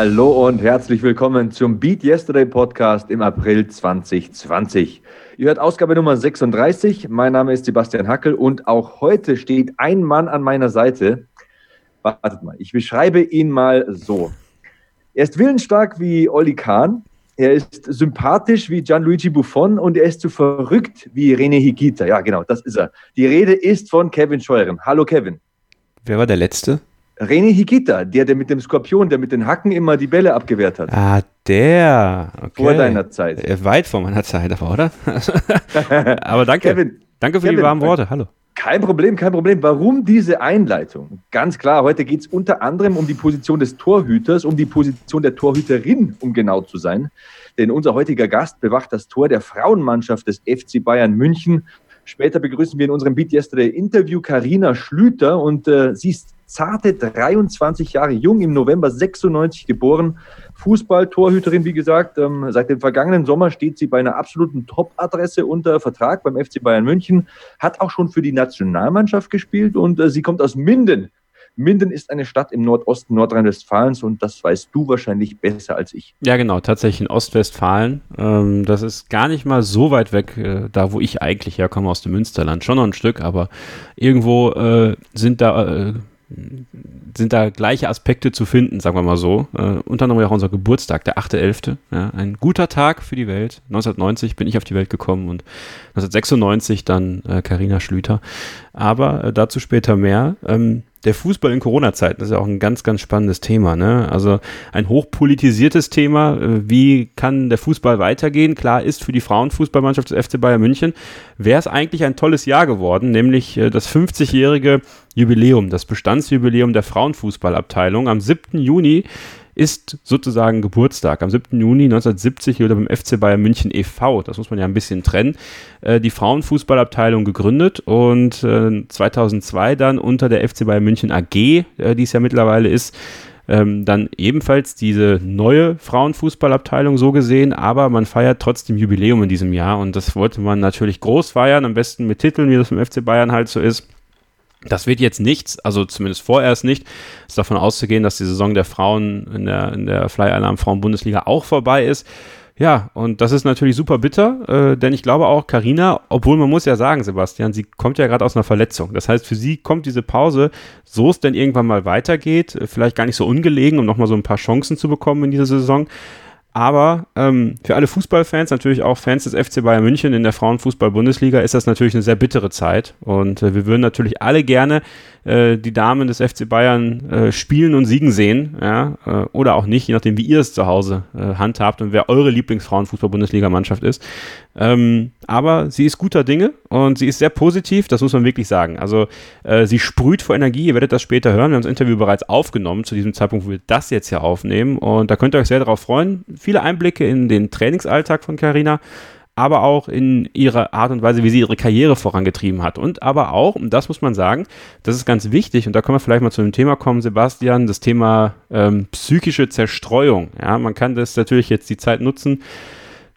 Hallo und herzlich willkommen zum Beat Yesterday Podcast im April 2020. Ihr hört Ausgabe Nummer 36. Mein Name ist Sebastian Hackel und auch heute steht ein Mann an meiner Seite. Wartet mal, ich beschreibe ihn mal so. Er ist willensstark wie Olli Kahn, er ist sympathisch wie Gianluigi Buffon und er ist so verrückt wie René Higita. Ja, genau, das ist er. Die Rede ist von Kevin Scheuren. Hallo Kevin. Wer war der Letzte? René Higita, der, der mit dem Skorpion, der mit den Hacken immer die Bälle abgewehrt hat. Ah, der. Okay. Vor deiner Zeit. Äh, weit vor meiner Zeit, aber oder? aber danke. Kevin, danke für Kevin, die warmen Worte. Hallo. Kein Problem, kein Problem. Warum diese Einleitung? Ganz klar, heute geht es unter anderem um die Position des Torhüters, um die Position der Torhüterin, um genau zu sein. Denn unser heutiger Gast bewacht das Tor der Frauenmannschaft des FC Bayern München. Später begrüßen wir in unserem Beat Yesterday Interview Karina Schlüter und äh, sie ist zarte 23 Jahre jung, im November 96 geboren. Fußball-Torhüterin, wie gesagt. Ähm, seit dem vergangenen Sommer steht sie bei einer absoluten Top-Adresse unter Vertrag beim FC Bayern München, hat auch schon für die Nationalmannschaft gespielt und äh, sie kommt aus Minden. Minden ist eine Stadt im Nordosten Nordrhein-Westfalens und das weißt du wahrscheinlich besser als ich. Ja, genau, tatsächlich in Ostwestfalen. Ähm, das ist gar nicht mal so weit weg, äh, da wo ich eigentlich herkomme, aus dem Münsterland. Schon noch ein Stück, aber irgendwo äh, sind da äh, sind da gleiche Aspekte zu finden, sagen wir mal so. Äh, unter anderem auch unser Geburtstag, der 8.11. Ja, ein guter Tag für die Welt. 1990 bin ich auf die Welt gekommen und 1996 dann Karina äh, Schlüter. Aber äh, dazu später mehr. Ähm, der Fußball in Corona-Zeiten ist ja auch ein ganz, ganz spannendes Thema. Ne? Also ein hochpolitisiertes Thema. Äh, wie kann der Fußball weitergehen? Klar ist für die Frauenfußballmannschaft des FC Bayern München wäre es eigentlich ein tolles Jahr geworden, nämlich äh, das 50-jährige Jubiläum, das Bestandsjubiläum der Frauenfußballabteilung. Am 7. Juni ist sozusagen Geburtstag. Am 7. Juni 1970 wurde beim FC Bayern München e.V., das muss man ja ein bisschen trennen, äh, die Frauenfußballabteilung gegründet und 2002 äh, dann unter der FC Bayern München AG, äh, die es ja mittlerweile ist, ähm, dann ebenfalls diese neue Frauenfußballabteilung so gesehen, aber man feiert trotzdem Jubiläum in diesem Jahr und das wollte man natürlich groß feiern, am besten mit Titeln, wie das im FC Bayern halt so ist. Das wird jetzt nichts, also zumindest vorerst nicht. Ist davon auszugehen, dass die Saison der Frauen in der, in der Fly Alarm Frauen-Bundesliga auch vorbei ist. Ja, und das ist natürlich super bitter, äh, denn ich glaube auch Karina, obwohl man muss ja sagen, Sebastian, sie kommt ja gerade aus einer Verletzung. Das heißt, für sie kommt diese Pause, so es denn irgendwann mal weitergeht, äh, vielleicht gar nicht so ungelegen, um nochmal so ein paar Chancen zu bekommen in dieser Saison. Aber ähm, für alle Fußballfans, natürlich auch Fans des FC Bayern München in der Frauenfußball-Bundesliga, ist das natürlich eine sehr bittere Zeit. Und äh, wir würden natürlich alle gerne äh, die Damen des FC Bayern äh, spielen und siegen sehen. Ja? Äh, oder auch nicht, je nachdem, wie ihr es zu Hause äh, handhabt und wer eure Lieblingsfrauenfußball-Bundesliga-Mannschaft ist. Ähm, aber sie ist guter Dinge und sie ist sehr positiv, das muss man wirklich sagen. Also äh, sie sprüht vor Energie, ihr werdet das später hören. Wir haben das Interview bereits aufgenommen, zu diesem Zeitpunkt, wo wir das jetzt hier aufnehmen. Und da könnt ihr euch sehr darauf freuen. Viele Einblicke in den Trainingsalltag von Carina aber auch in ihrer Art und Weise, wie sie ihre Karriere vorangetrieben hat. Und aber auch, und das muss man sagen, das ist ganz wichtig, und da können wir vielleicht mal zu dem Thema kommen, Sebastian, das Thema ähm, psychische Zerstreuung. Ja, man kann das natürlich jetzt die Zeit nutzen,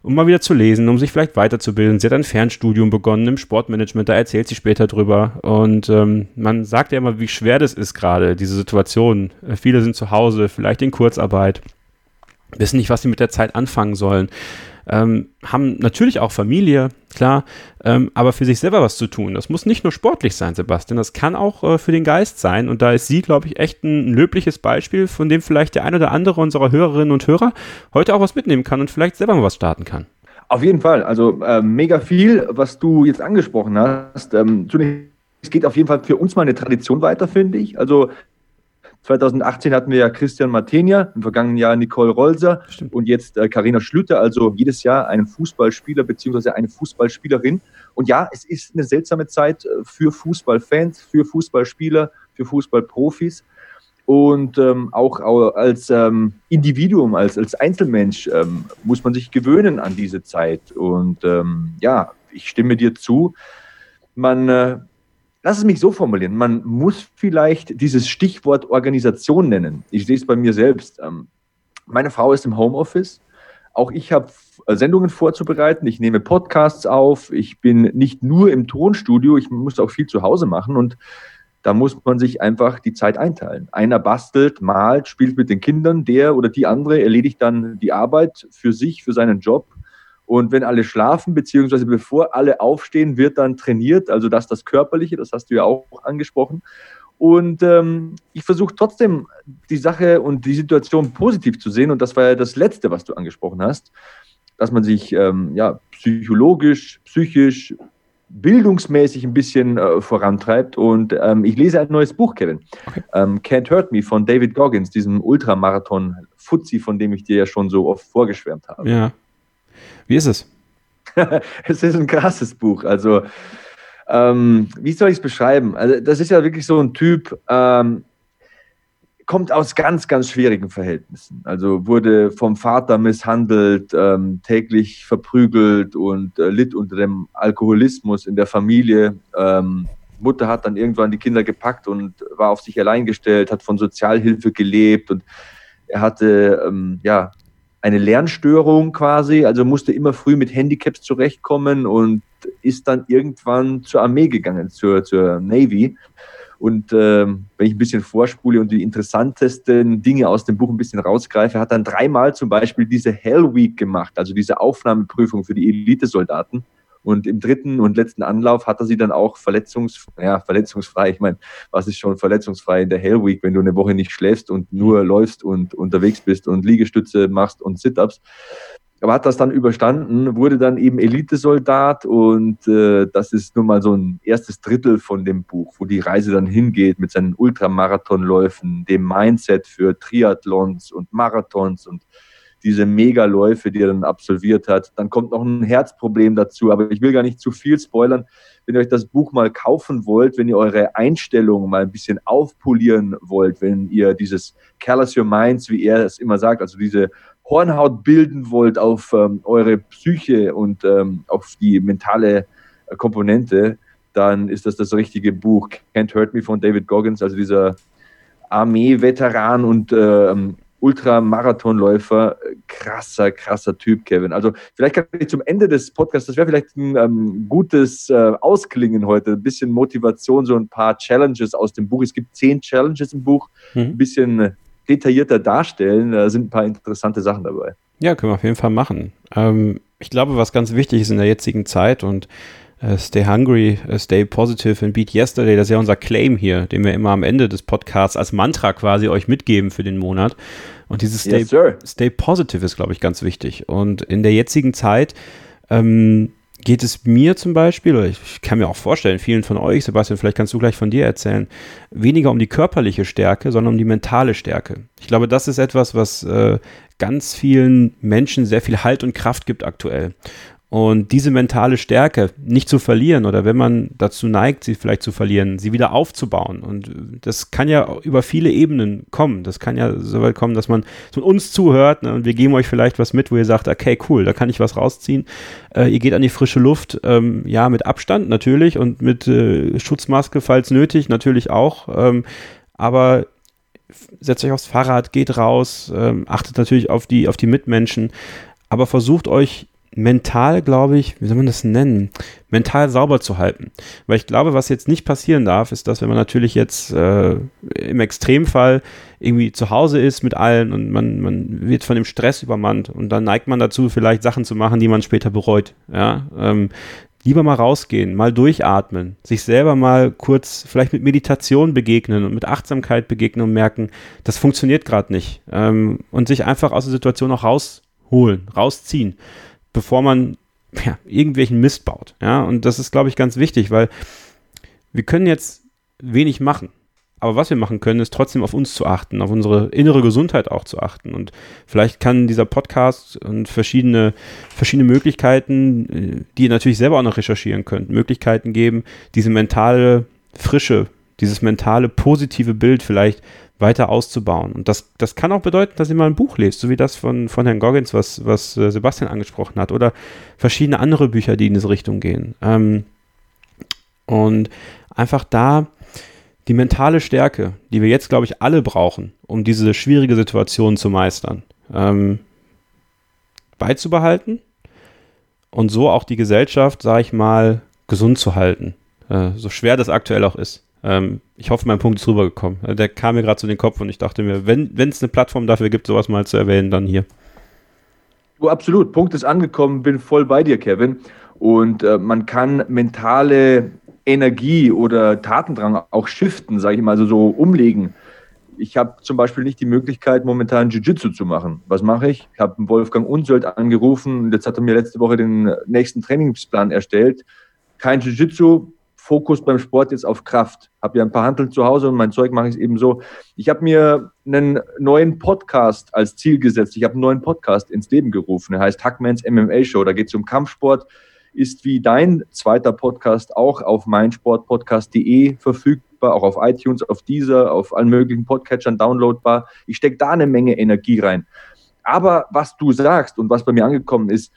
um mal wieder zu lesen, um sich vielleicht weiterzubilden. Sie hat ein Fernstudium begonnen im Sportmanagement, da erzählt sie später drüber. Und ähm, man sagt ja immer, wie schwer das ist gerade, diese Situation. Viele sind zu Hause, vielleicht in Kurzarbeit, wissen nicht, was sie mit der Zeit anfangen sollen ähm, haben natürlich auch Familie, klar, ähm, aber für sich selber was zu tun. Das muss nicht nur sportlich sein, Sebastian, das kann auch äh, für den Geist sein. Und da ist sie, glaube ich, echt ein löbliches Beispiel, von dem vielleicht der ein oder andere unserer Hörerinnen und Hörer heute auch was mitnehmen kann und vielleicht selber mal was starten kann. Auf jeden Fall, also äh, mega viel, was du jetzt angesprochen hast. Ähm, es geht auf jeden Fall für uns mal eine Tradition weiter, finde ich. Also 2018 hatten wir ja Christian Martenia, im vergangenen Jahr Nicole Rolser Stimmt. und jetzt Karina äh, Schlüter, also jedes Jahr einen Fußballspieler beziehungsweise eine Fußballspielerin. Und ja, es ist eine seltsame Zeit äh, für Fußballfans, für Fußballspieler, für Fußballprofis. Und ähm, auch als ähm, Individuum, als, als Einzelmensch ähm, muss man sich gewöhnen an diese Zeit. Und ähm, ja, ich stimme dir zu. Man äh, lass es mich so formulieren, man muss vielleicht dieses Stichwort Organisation nennen. Ich sehe es bei mir selbst. Ähm, meine Frau ist im Homeoffice. Auch ich habe äh, Sendungen vorzubereiten. Ich nehme Podcasts auf. Ich bin nicht nur im Tonstudio. Ich muss auch viel zu Hause machen. Und da muss man sich einfach die Zeit einteilen. Einer bastelt, malt, spielt mit den Kindern, der oder die andere erledigt dann die Arbeit für sich, für seinen Job. Und wenn alle schlafen, beziehungsweise bevor alle aufstehen, wird dann trainiert, also das das Körperliche, das hast du ja auch angesprochen. Und ähm, ich versuche trotzdem die Sache und die Situation positiv zu sehen. Und das war ja das Letzte, was du angesprochen hast, dass man sich ähm, ja, psychologisch, psychisch, bildungsmäßig ein bisschen äh, vorantreibt. Und ähm, ich lese ein neues Buch, Kevin. Okay. Ähm, Can't Hurt Me von David Goggins, diesem Ultramarathon-Fuzzi, von dem ich dir ja schon so oft vorgeschwärmt habe. Ja. Wie ist es? es ist ein krasses Buch. Also, ähm, wie soll ich es beschreiben? Also, das ist ja wirklich so ein Typ, ähm, kommt aus ganz, ganz schwierigen Verhältnissen. Also wurde vom Vater misshandelt, ähm, täglich verprügelt und äh, litt unter dem Alkoholismus in der Familie. Ähm, Mutter hat dann irgendwann die Kinder gepackt und war auf sich allein gestellt, hat von Sozialhilfe gelebt und er hatte ähm, ja eine Lernstörung quasi, also musste immer früh mit Handicaps zurechtkommen und ist dann irgendwann zur Armee gegangen, zur, zur Navy und ähm, wenn ich ein bisschen vorspule und die interessantesten Dinge aus dem Buch ein bisschen rausgreife, hat dann dreimal zum Beispiel diese Hell Week gemacht, also diese Aufnahmeprüfung für die Elitesoldaten. Und im dritten und letzten Anlauf hat er sie dann auch verletzungs ja, verletzungsfrei. Ich meine, was ist schon verletzungsfrei in der Hell Week, wenn du eine Woche nicht schläfst und nur läufst und unterwegs bist und Liegestütze machst und Sit-ups aber hat das dann überstanden, wurde dann eben Elitesoldat und äh, das ist nun mal so ein erstes Drittel von dem Buch, wo die Reise dann hingeht mit seinen Ultramarathonläufen, dem Mindset für Triathlons und Marathons und diese Megaläufe, die er dann absolviert hat. Dann kommt noch ein Herzproblem dazu, aber ich will gar nicht zu viel spoilern. Wenn ihr euch das Buch mal kaufen wollt, wenn ihr eure Einstellung mal ein bisschen aufpolieren wollt, wenn ihr dieses Callous Your Minds, wie er es immer sagt, also diese Hornhaut bilden wollt auf ähm, eure Psyche und ähm, auf die mentale äh, Komponente, dann ist das das richtige Buch. Can't Hurt Me von David Goggins, also dieser Armee-Veteran und ähm, Ultramarathonläufer, krasser, krasser Typ, Kevin. Also vielleicht kann ich zum Ende des Podcasts, das wäre vielleicht ein ähm, gutes äh, Ausklingen heute, ein bisschen Motivation, so ein paar Challenges aus dem Buch. Es gibt zehn Challenges im Buch, mhm. ein bisschen detaillierter darstellen. Da sind ein paar interessante Sachen dabei. Ja, können wir auf jeden Fall machen. Ähm, ich glaube, was ganz wichtig ist in der jetzigen Zeit und uh, Stay hungry, uh, stay positive and beat yesterday, das ist ja unser Claim hier, den wir immer am Ende des Podcasts als Mantra quasi euch mitgeben für den Monat. Und dieses Stay, yes, stay positive ist, glaube ich, ganz wichtig. Und in der jetzigen Zeit ähm, geht es mir zum Beispiel, oder ich kann mir auch vorstellen, vielen von euch, Sebastian, vielleicht kannst du gleich von dir erzählen, weniger um die körperliche Stärke, sondern um die mentale Stärke. Ich glaube, das ist etwas, was äh, ganz vielen Menschen sehr viel Halt und Kraft gibt aktuell. Und diese mentale Stärke nicht zu verlieren oder wenn man dazu neigt, sie vielleicht zu verlieren, sie wieder aufzubauen. Und das kann ja über viele Ebenen kommen. Das kann ja so weit kommen, dass man von uns zuhört ne, und wir geben euch vielleicht was mit, wo ihr sagt, okay, cool, da kann ich was rausziehen. Äh, ihr geht an die frische Luft, ähm, ja, mit Abstand natürlich und mit äh, Schutzmaske, falls nötig, natürlich auch. Ähm, aber setzt euch aufs Fahrrad, geht raus, ähm, achtet natürlich auf die, auf die Mitmenschen, aber versucht euch mental, glaube ich, wie soll man das nennen, mental sauber zu halten. Weil ich glaube, was jetzt nicht passieren darf, ist, dass wenn man natürlich jetzt äh, im Extremfall irgendwie zu Hause ist mit allen und man, man wird von dem Stress übermannt und dann neigt man dazu, vielleicht Sachen zu machen, die man später bereut. Ja, ähm, lieber mal rausgehen, mal durchatmen, sich selber mal kurz vielleicht mit Meditation begegnen und mit Achtsamkeit begegnen und merken, das funktioniert gerade nicht. Ähm, und sich einfach aus der Situation auch rausholen, rausziehen bevor man ja, irgendwelchen Mist baut. Ja, und das ist, glaube ich, ganz wichtig, weil wir können jetzt wenig machen. Aber was wir machen können, ist trotzdem auf uns zu achten, auf unsere innere Gesundheit auch zu achten. Und vielleicht kann dieser Podcast und verschiedene, verschiedene Möglichkeiten, äh, die ihr natürlich selber auch noch recherchieren könnt, Möglichkeiten geben, diese mentale Frische, dieses mentale positive Bild vielleicht weiter auszubauen. Und das, das kann auch bedeuten, dass ihr mal ein Buch lest, so wie das von, von Herrn Goggins, was, was äh, Sebastian angesprochen hat, oder verschiedene andere Bücher, die in diese Richtung gehen. Ähm, und einfach da die mentale Stärke, die wir jetzt, glaube ich, alle brauchen, um diese schwierige Situation zu meistern, ähm, beizubehalten und so auch die Gesellschaft, sage ich mal, gesund zu halten. Äh, so schwer das aktuell auch ist. Ähm, ich hoffe, mein Punkt ist rübergekommen. Äh, der kam mir gerade zu den Kopf und ich dachte mir, wenn es eine Plattform dafür gibt, sowas mal zu erwähnen, dann hier. Du, absolut. Punkt ist angekommen, bin voll bei dir, Kevin. Und äh, man kann mentale Energie oder Tatendrang auch shiften, sage ich mal, also so umlegen. Ich habe zum Beispiel nicht die Möglichkeit, momentan Jiu-Jitsu zu machen. Was mache ich? Ich habe Wolfgang Unsöld angerufen jetzt hat er mir letzte Woche den nächsten Trainingsplan erstellt. Kein Jiu-Jitsu, Fokus beim Sport jetzt auf Kraft. Habe ja ein paar Handeln zu Hause und mein Zeug mache ich eben so. Ich habe mir einen neuen Podcast als Ziel gesetzt. Ich habe einen neuen Podcast ins Leben gerufen. Er heißt Hackmans MMA Show. Da geht es um Kampfsport. Ist wie dein zweiter Podcast auch auf meinsportpodcast.de verfügbar, auch auf iTunes, auf Deezer, auf allen möglichen Podcatchern downloadbar. Ich stecke da eine Menge Energie rein. Aber was du sagst und was bei mir angekommen ist,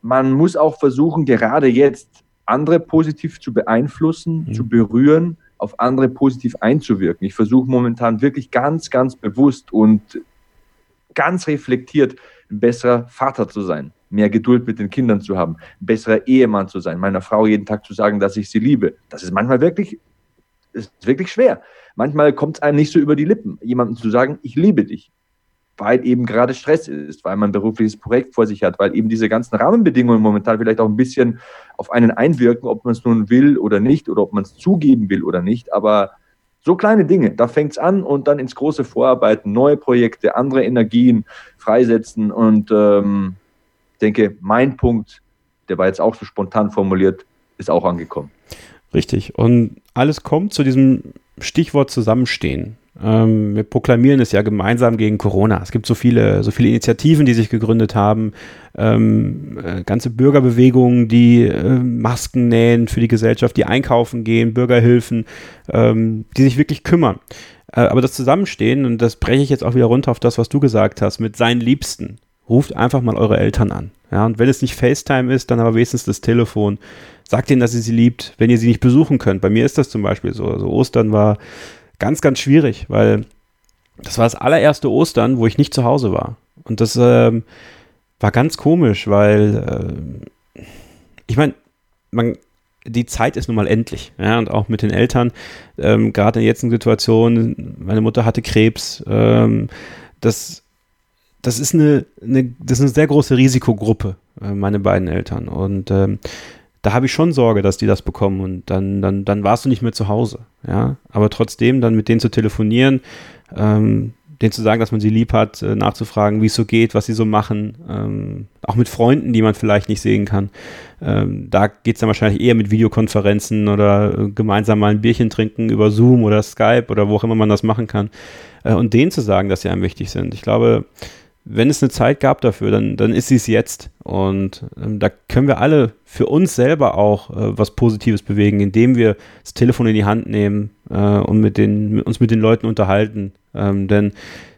man muss auch versuchen, gerade jetzt andere positiv zu beeinflussen, mhm. zu berühren, auf andere positiv einzuwirken. Ich versuche momentan wirklich ganz, ganz bewusst und ganz reflektiert ein besserer Vater zu sein, mehr Geduld mit den Kindern zu haben, ein besserer Ehemann zu sein, meiner Frau jeden Tag zu sagen, dass ich sie liebe. Das ist manchmal wirklich, ist wirklich schwer. Manchmal kommt es einem nicht so über die Lippen, jemandem zu sagen, ich liebe dich weil eben gerade Stress ist, weil man ein berufliches Projekt vor sich hat, weil eben diese ganzen Rahmenbedingungen momentan vielleicht auch ein bisschen auf einen einwirken, ob man es nun will oder nicht oder ob man es zugeben will oder nicht. Aber so kleine Dinge, da fängt es an und dann ins große Vorarbeiten, neue Projekte, andere Energien freisetzen. Und ähm, denke, mein Punkt, der war jetzt auch so spontan formuliert, ist auch angekommen. Richtig. Und alles kommt zu diesem Stichwort Zusammenstehen. Ähm, wir proklamieren es ja gemeinsam gegen Corona. Es gibt so viele, so viele Initiativen, die sich gegründet haben, ähm, äh, ganze Bürgerbewegungen, die äh, Masken nähen für die Gesellschaft, die einkaufen gehen, Bürgerhilfen, ähm, die sich wirklich kümmern. Äh, aber das Zusammenstehen, und das breche ich jetzt auch wieder runter auf das, was du gesagt hast, mit seinen Liebsten, ruft einfach mal eure Eltern an. Ja, und wenn es nicht FaceTime ist, dann aber wenigstens das Telefon. Sagt ihnen, dass ihr sie liebt, wenn ihr sie nicht besuchen könnt. Bei mir ist das zum Beispiel so. Also Ostern war ganz, ganz schwierig, weil das war das allererste Ostern, wo ich nicht zu Hause war. Und das ähm, war ganz komisch, weil äh, ich meine, man, die Zeit ist nun mal endlich. Ja, und auch mit den Eltern, ähm, gerade in der jetzigen Situation, meine Mutter hatte Krebs, ähm, das, das, ist eine, eine, das ist eine sehr große Risikogruppe, äh, meine beiden Eltern. Und ähm, da habe ich schon Sorge, dass die das bekommen und dann, dann, dann warst du nicht mehr zu Hause. Ja, aber trotzdem dann mit denen zu telefonieren, ähm, denen zu sagen, dass man sie lieb hat, äh, nachzufragen, wie es so geht, was sie so machen, ähm, auch mit Freunden, die man vielleicht nicht sehen kann. Ähm, da geht es dann wahrscheinlich eher mit Videokonferenzen oder äh, gemeinsam mal ein Bierchen trinken über Zoom oder Skype oder wo auch immer man das machen kann. Äh, und denen zu sagen, dass sie einem wichtig sind. Ich glaube, wenn es eine Zeit gab dafür, dann, dann ist sie es jetzt. Und ähm, da können wir alle für uns selber auch äh, was Positives bewegen, indem wir das Telefon in die Hand nehmen äh, und mit den, uns mit den Leuten unterhalten. Ähm, denn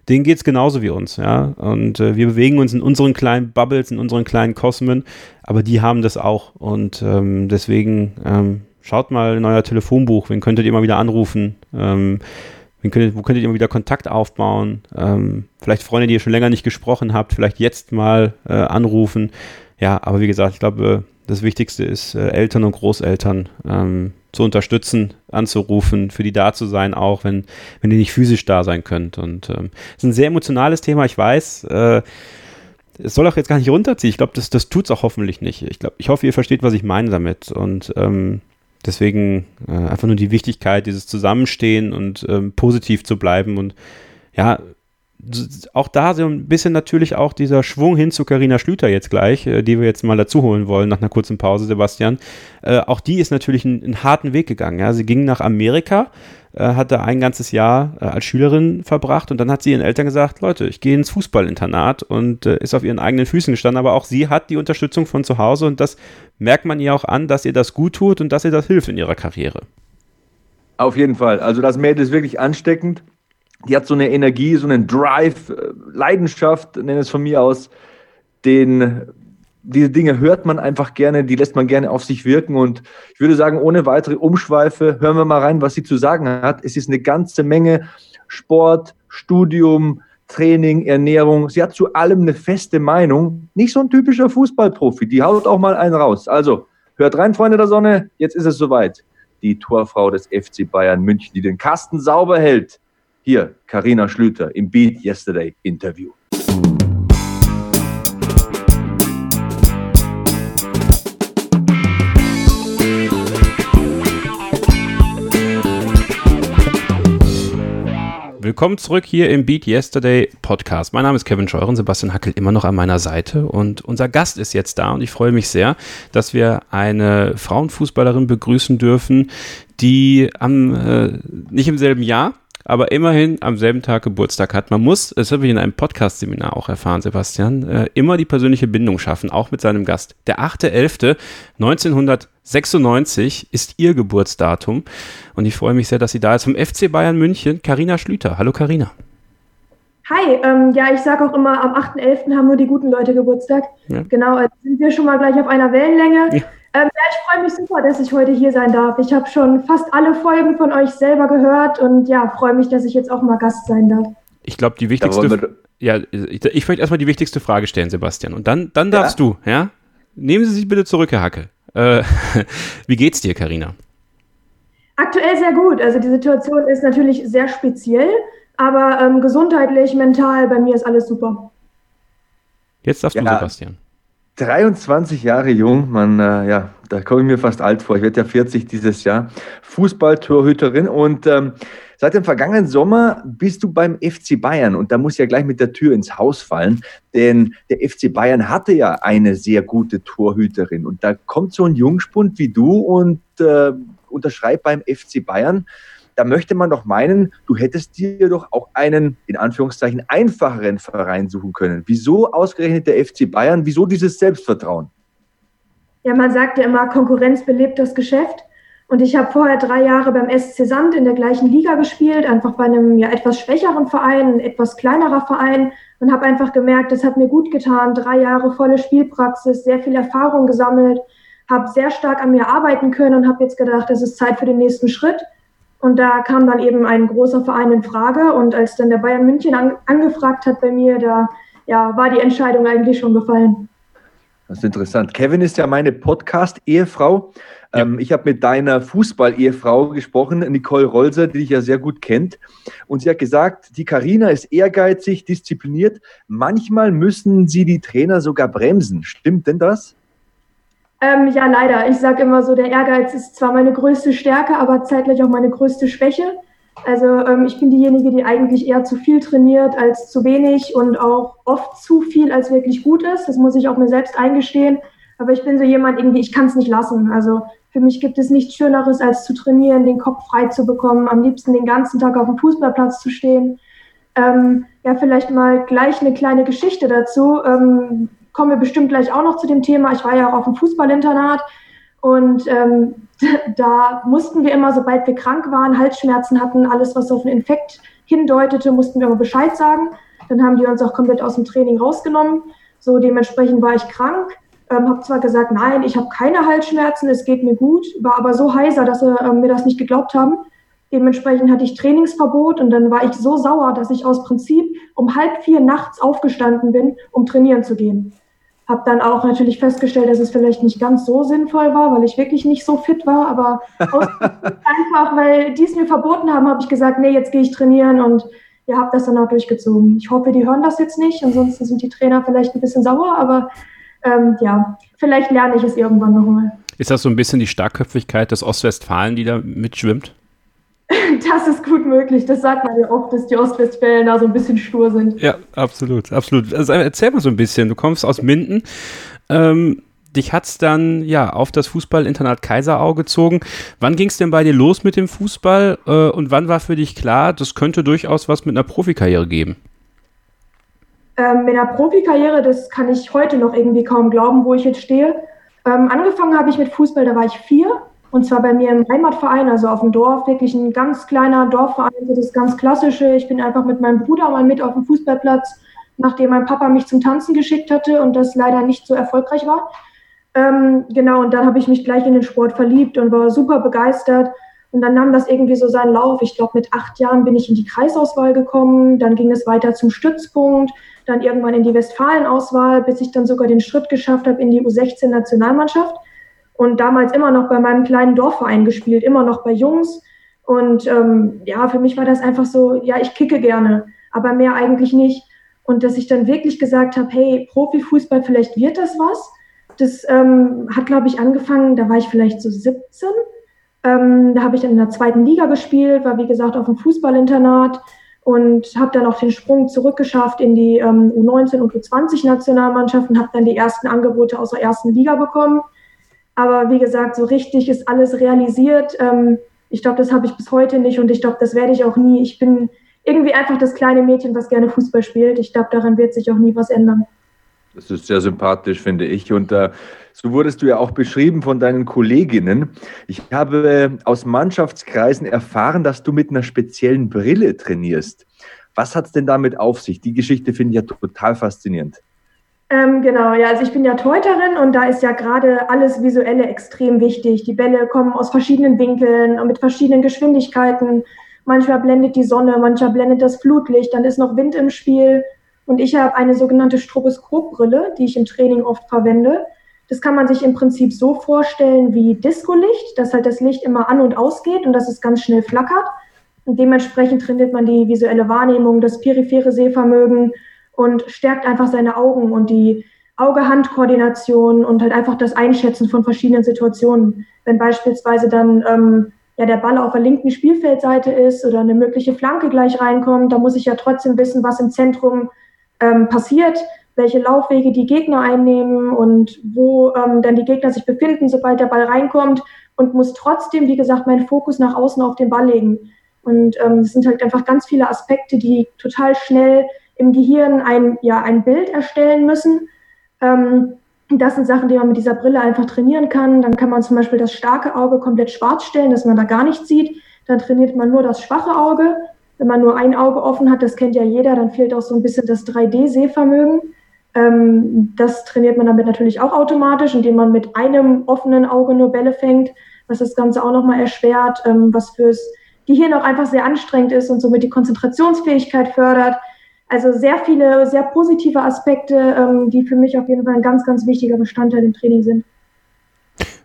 denen geht es genauso wie uns, ja. Und äh, wir bewegen uns in unseren kleinen Bubbles, in unseren kleinen Kosmen, aber die haben das auch. Und ähm, deswegen ähm, schaut mal in euer Telefonbuch, wen könntet ihr mal wieder anrufen? Ähm, Könntet, wo könntet ihr mal wieder Kontakt aufbauen? Ähm, vielleicht Freunde, die ihr schon länger nicht gesprochen habt, vielleicht jetzt mal äh, anrufen. Ja, aber wie gesagt, ich glaube, das Wichtigste ist, äh, Eltern und Großeltern ähm, zu unterstützen, anzurufen, für die da zu sein, auch wenn, wenn ihr nicht physisch da sein könnt. Und ähm, ist ein sehr emotionales Thema, ich weiß. Äh, es soll auch jetzt gar nicht runterziehen. Ich glaube, das, das tut es auch hoffentlich nicht. Ich glaube, ich hoffe, ihr versteht, was ich meine damit. Und ähm, Deswegen äh, einfach nur die Wichtigkeit, dieses Zusammenstehen und ähm, positiv zu bleiben und ja, auch da so ein bisschen natürlich auch dieser Schwung hin zu Karina Schlüter jetzt gleich, äh, die wir jetzt mal dazu holen wollen nach einer kurzen Pause, Sebastian. Äh, auch die ist natürlich einen, harten Weg gegangen. Ja. Sie ging nach Amerika, hat da ein ganzes Jahr äh, als Schülerin verbracht und dann hat sie ihren Eltern gesagt, Leute, ich gehe ins Fußballinternat und äh, ist auf ihren eigenen Füßen gestanden, aber auch sie hat die Unterstützung von zu Hause und das merkt man ihr auch an, dass ihr das gut tut und dass ihr das hilft in ihrer Karriere. Auf jeden Fall. Also das Mädel ist wirklich ansteckend. Die hat so eine Energie, so einen Drive, äh, Leidenschaft, nenne es von mir aus, den diese Dinge hört man einfach gerne, die lässt man gerne auf sich wirken. Und ich würde sagen, ohne weitere Umschweife, hören wir mal rein, was sie zu sagen hat. Es ist eine ganze Menge Sport, Studium, Training, Ernährung. Sie hat zu allem eine feste Meinung. Nicht so ein typischer Fußballprofi. Die haut auch mal einen raus. Also, hört rein, Freunde der Sonne. Jetzt ist es soweit. die Torfrau des FC Bayern München, die den Kasten sauber hält. Hier, Karina Schlüter im Beat Yesterday Interview. Willkommen zurück hier im Beat Yesterday Podcast. Mein Name ist Kevin Scheuren, Sebastian Hackel immer noch an meiner Seite und unser Gast ist jetzt da und ich freue mich sehr, dass wir eine Frauenfußballerin begrüßen dürfen, die am äh, nicht im selben Jahr, aber immerhin am selben Tag Geburtstag hat. Man muss, das habe ich in einem Podcast-Seminar auch erfahren, Sebastian, äh, immer die persönliche Bindung schaffen, auch mit seinem Gast. Der 8.11.1996 ist ihr Geburtsdatum und ich freue mich sehr, dass sie da ist vom FC Bayern München, Karina Schlüter. Hallo Karina. Hi, ähm, ja, ich sage auch immer, am 8.11. haben nur die guten Leute Geburtstag. Ja. Genau, also sind wir schon mal gleich auf einer Wellenlänge. Ja. Ähm, ja, ich freue mich super, dass ich heute hier sein darf. Ich habe schon fast alle Folgen von euch selber gehört und ja, freue mich, dass ich jetzt auch mal Gast sein darf. Ich glaube, die wichtigste. Ja, ich, ich möchte erstmal die wichtigste Frage stellen, Sebastian. Und dann, dann darfst ja? du, ja? Nehmen Sie sich bitte zurück, Herr Hacke. Äh, wie geht's dir, Karina? Aktuell sehr gut. Also die Situation ist natürlich sehr speziell, aber ähm, gesundheitlich, mental, bei mir ist alles super. Jetzt darfst ja. du, Sebastian. 23 Jahre jung, man, äh, ja, da komme ich mir fast alt vor. Ich werde ja 40 dieses Jahr. Fußballtorhüterin. Und ähm, seit dem vergangenen Sommer bist du beim FC Bayern. Und da muss ja gleich mit der Tür ins Haus fallen, denn der FC Bayern hatte ja eine sehr gute Torhüterin. Und da kommt so ein Jungspund wie du und äh, unterschreibt beim FC Bayern da möchte man doch meinen, du hättest dir doch auch einen, in Anführungszeichen, einfacheren Verein suchen können. Wieso ausgerechnet der FC Bayern? Wieso dieses Selbstvertrauen? Ja, man sagt ja immer, Konkurrenz belebt das Geschäft. Und ich habe vorher drei Jahre beim SC Sand in der gleichen Liga gespielt, einfach bei einem ja etwas schwächeren Verein, ein etwas kleinerer Verein und habe einfach gemerkt, das hat mir gut getan. Drei Jahre volle Spielpraxis, sehr viel Erfahrung gesammelt, habe sehr stark an mir arbeiten können und habe jetzt gedacht, es ist Zeit für den nächsten Schritt. Und da kam dann eben ein großer Verein in Frage. Und als dann der Bayern München an, angefragt hat bei mir, da ja, war die Entscheidung eigentlich schon gefallen. Das ist interessant. Kevin ist ja meine Podcast-Ehefrau. Ja. Ähm, ich habe mit deiner Fußball-Ehefrau gesprochen, Nicole Rolser, die dich ja sehr gut kennt. Und sie hat gesagt, die Karina ist ehrgeizig, diszipliniert. Manchmal müssen sie die Trainer sogar bremsen. Stimmt denn das? Ähm, ja, leider. Ich sage immer so, der Ehrgeiz ist zwar meine größte Stärke, aber zeitgleich auch meine größte Schwäche. Also ähm, ich bin diejenige, die eigentlich eher zu viel trainiert als zu wenig und auch oft zu viel als wirklich gut ist. Das muss ich auch mir selbst eingestehen. Aber ich bin so jemand, irgendwie, ich kann es nicht lassen. Also für mich gibt es nichts Schöneres, als zu trainieren, den Kopf frei zu bekommen, am liebsten den ganzen Tag auf dem Fußballplatz zu stehen. Ähm, ja, vielleicht mal gleich eine kleine Geschichte dazu. Ähm, kommen wir bestimmt gleich auch noch zu dem Thema. Ich war ja auch auf dem Fußballinternat und ähm, da mussten wir immer, sobald wir krank waren, Halsschmerzen hatten, alles, was auf einen Infekt hindeutete, mussten wir immer Bescheid sagen. Dann haben die uns auch komplett aus dem Training rausgenommen. So dementsprechend war ich krank, ähm, habe zwar gesagt, nein, ich habe keine Halsschmerzen, es geht mir gut, war aber so heiser, dass sie äh, mir das nicht geglaubt haben. Dementsprechend hatte ich Trainingsverbot und dann war ich so sauer, dass ich aus Prinzip um halb vier nachts aufgestanden bin, um trainieren zu gehen. Habe dann auch natürlich festgestellt, dass es vielleicht nicht ganz so sinnvoll war, weil ich wirklich nicht so fit war. Aber einfach, weil die es mir verboten haben, habe ich gesagt, nee, jetzt gehe ich trainieren und ihr habt das dann auch durchgezogen. Ich hoffe, die hören das jetzt nicht. Ansonsten sind die Trainer vielleicht ein bisschen sauer, aber ähm, ja, vielleicht lerne ich es irgendwann nochmal. Ist das so ein bisschen die Starkköpfigkeit des Ostwestfalen, die da mitschwimmt? Das ist gut möglich. Das sagt man ja oft, dass die Ostwestfälen da so ein bisschen stur sind. Ja, absolut, absolut. Also erzähl mal so ein bisschen. Du kommst aus Minden. Ähm, dich hat es dann ja auf das Fußballinternat Kaiserau gezogen. Wann ging es denn bei dir los mit dem Fußball äh, und wann war für dich klar, das könnte durchaus was mit einer Profikarriere geben? Ähm, mit einer Profikarriere, das kann ich heute noch irgendwie kaum glauben, wo ich jetzt stehe. Ähm, angefangen habe ich mit Fußball, da war ich vier und zwar bei mir im Heimatverein, also auf dem Dorf, wirklich ein ganz kleiner Dorfverein, das ganz klassische. Ich bin einfach mit meinem Bruder mal mit auf dem Fußballplatz, nachdem mein Papa mich zum Tanzen geschickt hatte und das leider nicht so erfolgreich war. Ähm, genau, und dann habe ich mich gleich in den Sport verliebt und war super begeistert. Und dann nahm das irgendwie so seinen Lauf. Ich glaube, mit acht Jahren bin ich in die Kreisauswahl gekommen. Dann ging es weiter zum Stützpunkt, dann irgendwann in die Westfalenauswahl, bis ich dann sogar den Schritt geschafft habe in die U16-Nationalmannschaft. Und damals immer noch bei meinem kleinen Dorfverein gespielt, immer noch bei Jungs. Und ähm, ja, für mich war das einfach so, ja, ich kicke gerne, aber mehr eigentlich nicht. Und dass ich dann wirklich gesagt habe, hey, Profifußball, vielleicht wird das was. Das ähm, hat, glaube ich, angefangen, da war ich vielleicht so 17. Ähm, da habe ich dann in der zweiten Liga gespielt, war wie gesagt auf dem Fußballinternat und habe dann auch den Sprung zurückgeschafft in die ähm, U19 und U20 und habe dann die ersten Angebote aus der ersten Liga bekommen. Aber wie gesagt, so richtig ist alles realisiert. Ähm, ich glaube, das habe ich bis heute nicht und ich glaube, das werde ich auch nie. Ich bin irgendwie einfach das kleine Mädchen, was gerne Fußball spielt. Ich glaube, daran wird sich auch nie was ändern. Das ist sehr sympathisch, finde ich. Und äh, so wurdest du ja auch beschrieben von deinen Kolleginnen. Ich habe aus Mannschaftskreisen erfahren, dass du mit einer speziellen Brille trainierst. Was hat es denn damit auf sich? Die Geschichte finde ich ja total faszinierend. Ähm, genau, ja, also ich bin ja Teuterin und da ist ja gerade alles Visuelle extrem wichtig. Die Bälle kommen aus verschiedenen Winkeln und mit verschiedenen Geschwindigkeiten. Manchmal blendet die Sonne, manchmal blendet das Flutlicht, dann ist noch Wind im Spiel. Und ich habe eine sogenannte Stroboskopbrille, die ich im Training oft verwende. Das kann man sich im Prinzip so vorstellen wie Discolicht, dass halt das Licht immer an und ausgeht und dass es ganz schnell flackert. Und dementsprechend trainiert man die visuelle Wahrnehmung, das periphere Sehvermögen und stärkt einfach seine Augen und die Auge-Hand-Koordination und halt einfach das Einschätzen von verschiedenen Situationen. Wenn beispielsweise dann ähm, ja, der Ball auf der linken Spielfeldseite ist oder eine mögliche Flanke gleich reinkommt, da muss ich ja trotzdem wissen, was im Zentrum ähm, passiert, welche Laufwege die Gegner einnehmen und wo ähm, dann die Gegner sich befinden, sobald der Ball reinkommt und muss trotzdem, wie gesagt, meinen Fokus nach außen auf den Ball legen. Und ähm, es sind halt einfach ganz viele Aspekte, die total schnell im Gehirn ein, ja, ein Bild erstellen müssen. Ähm, das sind Sachen, die man mit dieser Brille einfach trainieren kann. Dann kann man zum Beispiel das starke Auge komplett schwarz stellen, dass man da gar nichts sieht. Dann trainiert man nur das schwache Auge. Wenn man nur ein Auge offen hat, das kennt ja jeder, dann fehlt auch so ein bisschen das 3D-Sehvermögen. Ähm, das trainiert man damit natürlich auch automatisch, indem man mit einem offenen Auge nur Bälle fängt, was das Ganze auch nochmal erschwert, ähm, was fürs Gehirn auch einfach sehr anstrengend ist und somit die Konzentrationsfähigkeit fördert. Also sehr viele, sehr positive Aspekte, ähm, die für mich auf jeden Fall ein ganz, ganz wichtiger Bestandteil im Training sind.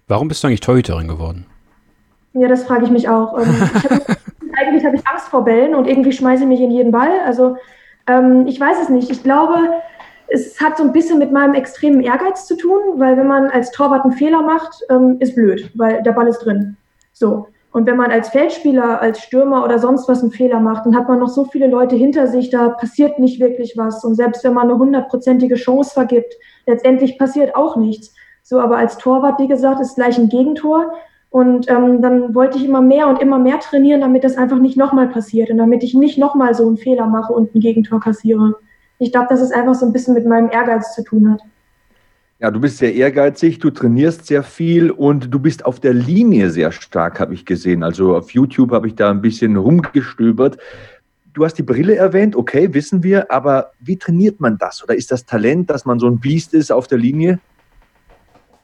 Warum bist du eigentlich Torhüterin geworden? Ja, das frage ich mich auch. Ähm, ich hab, eigentlich habe ich Angst vor Bällen und irgendwie schmeiße ich mich in jeden Ball. Also ähm, ich weiß es nicht. Ich glaube, es hat so ein bisschen mit meinem extremen Ehrgeiz zu tun, weil wenn man als Torwart einen Fehler macht, ähm, ist blöd, weil der Ball ist drin. So. Und wenn man als Feldspieler, als Stürmer oder sonst was einen Fehler macht, dann hat man noch so viele Leute hinter sich, da passiert nicht wirklich was. Und selbst wenn man eine hundertprozentige Chance vergibt, letztendlich passiert auch nichts. So, aber als Torwart, wie gesagt, ist gleich ein Gegentor. Und ähm, dann wollte ich immer mehr und immer mehr trainieren, damit das einfach nicht nochmal passiert und damit ich nicht nochmal so einen Fehler mache und ein Gegentor kassiere. Ich glaube, dass es einfach so ein bisschen mit meinem Ehrgeiz zu tun hat. Ja, du bist sehr ehrgeizig, du trainierst sehr viel und du bist auf der Linie sehr stark, habe ich gesehen. Also auf YouTube habe ich da ein bisschen rumgestöbert. Du hast die Brille erwähnt, okay, wissen wir, aber wie trainiert man das? Oder ist das Talent, dass man so ein Biest ist auf der Linie?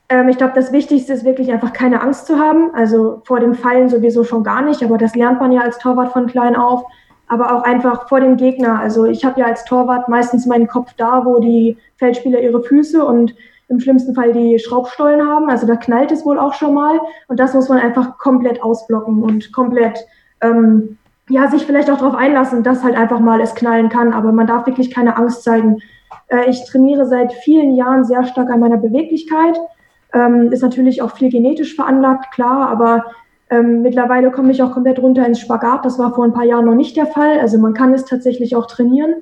Ähm, ich glaube, das Wichtigste ist wirklich einfach keine Angst zu haben. Also vor dem Fallen sowieso schon gar nicht, aber das lernt man ja als Torwart von klein auf. Aber auch einfach vor dem Gegner. Also ich habe ja als Torwart meistens meinen Kopf da, wo die Feldspieler ihre Füße und im schlimmsten Fall die Schraubstollen haben. Also da knallt es wohl auch schon mal. Und das muss man einfach komplett ausblocken und komplett, ähm, ja, sich vielleicht auch darauf einlassen, dass halt einfach mal es knallen kann. Aber man darf wirklich keine Angst zeigen. Äh, ich trainiere seit vielen Jahren sehr stark an meiner Beweglichkeit. Ähm, ist natürlich auch viel genetisch veranlagt, klar, aber ähm, mittlerweile komme ich auch komplett runter ins Spagat. Das war vor ein paar Jahren noch nicht der Fall. Also man kann es tatsächlich auch trainieren.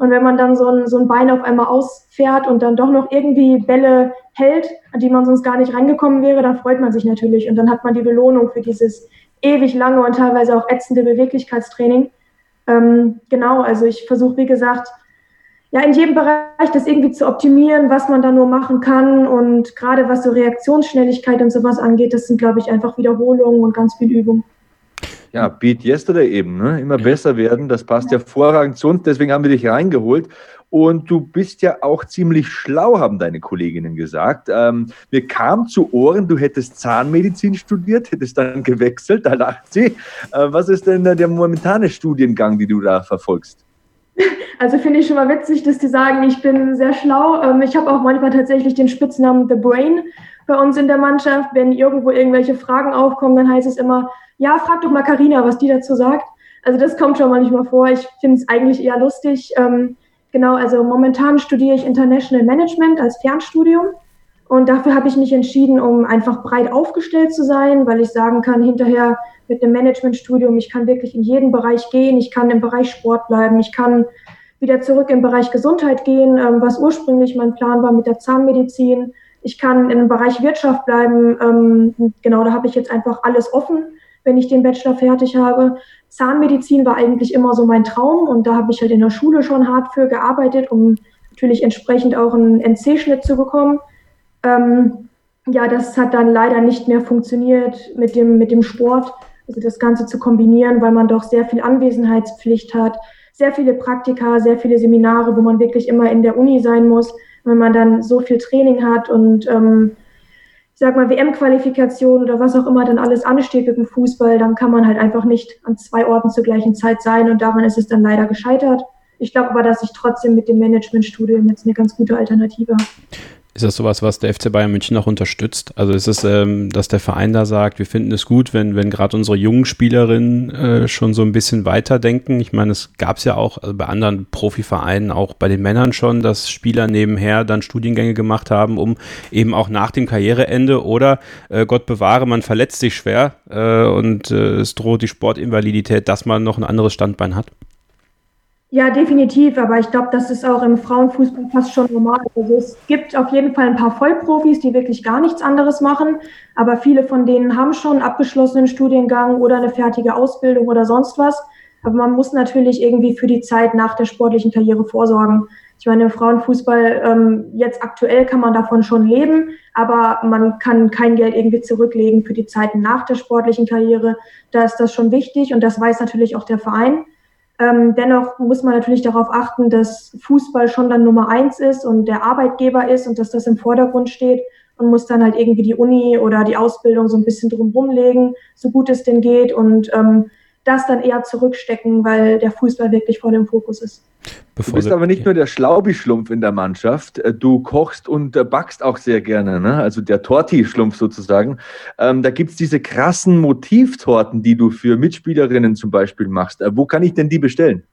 Und wenn man dann so ein, so ein Bein auf einmal ausfährt und dann doch noch irgendwie Bälle hält, an die man sonst gar nicht reingekommen wäre, dann freut man sich natürlich. Und dann hat man die Belohnung für dieses ewig lange und teilweise auch ätzende Beweglichkeitstraining. Ähm, genau, also ich versuche, wie gesagt, ja, in jedem Bereich das irgendwie zu optimieren, was man da nur machen kann. Und gerade was so Reaktionsschnelligkeit und sowas angeht, das sind, glaube ich, einfach Wiederholungen und ganz viel Übung. Ja, Beat Yesterday eben, ne? immer besser werden, das passt ja. hervorragend zu uns, deswegen haben wir dich reingeholt. Und du bist ja auch ziemlich schlau, haben deine Kolleginnen gesagt. Ähm, mir kam zu Ohren, du hättest Zahnmedizin studiert, hättest dann gewechselt, da lacht sie. Äh, was ist denn der momentane Studiengang, den du da verfolgst? Also finde ich schon mal witzig, dass die sagen, ich bin sehr schlau. Ähm, ich habe auch manchmal tatsächlich den Spitznamen The Brain, bei uns in der Mannschaft. Wenn irgendwo irgendwelche Fragen aufkommen, dann heißt es immer, ja, frag doch mal Karina, was die dazu sagt. Also das kommt schon manchmal vor. Ich finde es eigentlich eher lustig. Ähm, genau, also momentan studiere ich International Management als Fernstudium. Und dafür habe ich mich entschieden, um einfach breit aufgestellt zu sein, weil ich sagen kann, hinterher mit einem Managementstudium, ich kann wirklich in jeden Bereich gehen, ich kann im Bereich Sport bleiben, ich kann wieder zurück im Bereich Gesundheit gehen, ähm, was ursprünglich mein Plan war mit der Zahnmedizin. Ich kann im Bereich Wirtschaft bleiben. Ähm, genau, da habe ich jetzt einfach alles offen, wenn ich den Bachelor fertig habe. Zahnmedizin war eigentlich immer so mein Traum und da habe ich halt in der Schule schon hart für gearbeitet, um natürlich entsprechend auch einen NC-Schnitt zu bekommen. Ähm, ja, das hat dann leider nicht mehr funktioniert mit dem, mit dem Sport, also das Ganze zu kombinieren, weil man doch sehr viel Anwesenheitspflicht hat, sehr viele Praktika, sehr viele Seminare, wo man wirklich immer in der Uni sein muss, wenn man dann so viel Training hat und ähm, ich sag mal WM-Qualifikation oder was auch immer dann alles ansteht mit dem Fußball, dann kann man halt einfach nicht an zwei Orten zur gleichen Zeit sein und daran ist es dann leider gescheitert. Ich glaube aber, dass ich trotzdem mit dem Managementstudium jetzt eine ganz gute Alternative habe. Ist das sowas, was der FC Bayern München auch unterstützt? Also ist es, ähm, dass der Verein da sagt, wir finden es gut, wenn, wenn gerade unsere jungen Spielerinnen äh, schon so ein bisschen weiterdenken? Ich meine, es gab es ja auch also bei anderen Profivereinen, auch bei den Männern schon, dass Spieler nebenher dann Studiengänge gemacht haben, um eben auch nach dem Karriereende oder äh, Gott bewahre, man verletzt sich schwer äh, und äh, es droht die Sportinvalidität, dass man noch ein anderes Standbein hat. Ja, definitiv, aber ich glaube, das ist auch im Frauenfußball fast schon normal. Also es gibt auf jeden Fall ein paar Vollprofis, die wirklich gar nichts anderes machen, aber viele von denen haben schon einen abgeschlossenen Studiengang oder eine fertige Ausbildung oder sonst was. Aber man muss natürlich irgendwie für die Zeit nach der sportlichen Karriere vorsorgen. Ich meine, im Frauenfußball ähm, jetzt aktuell kann man davon schon leben, aber man kann kein Geld irgendwie zurücklegen für die Zeiten nach der sportlichen Karriere. Da ist das schon wichtig und das weiß natürlich auch der Verein. Ähm, dennoch muss man natürlich darauf achten, dass Fußball schon dann Nummer eins ist und der Arbeitgeber ist und dass das im Vordergrund steht und muss dann halt irgendwie die Uni oder die Ausbildung so ein bisschen drumherum legen, so gut es denn geht. Und ähm, das dann eher zurückstecken, weil der Fußball wirklich vor dem Fokus ist. Bevor du bist aber nicht nur der Schlaubi-Schlumpf in der Mannschaft, äh, du kochst und äh, backst auch sehr gerne, ne? also der Torti-Schlumpf sozusagen. Ähm, da gibt es diese krassen Motivtorten, die du für Mitspielerinnen zum Beispiel machst. Äh, wo kann ich denn die bestellen?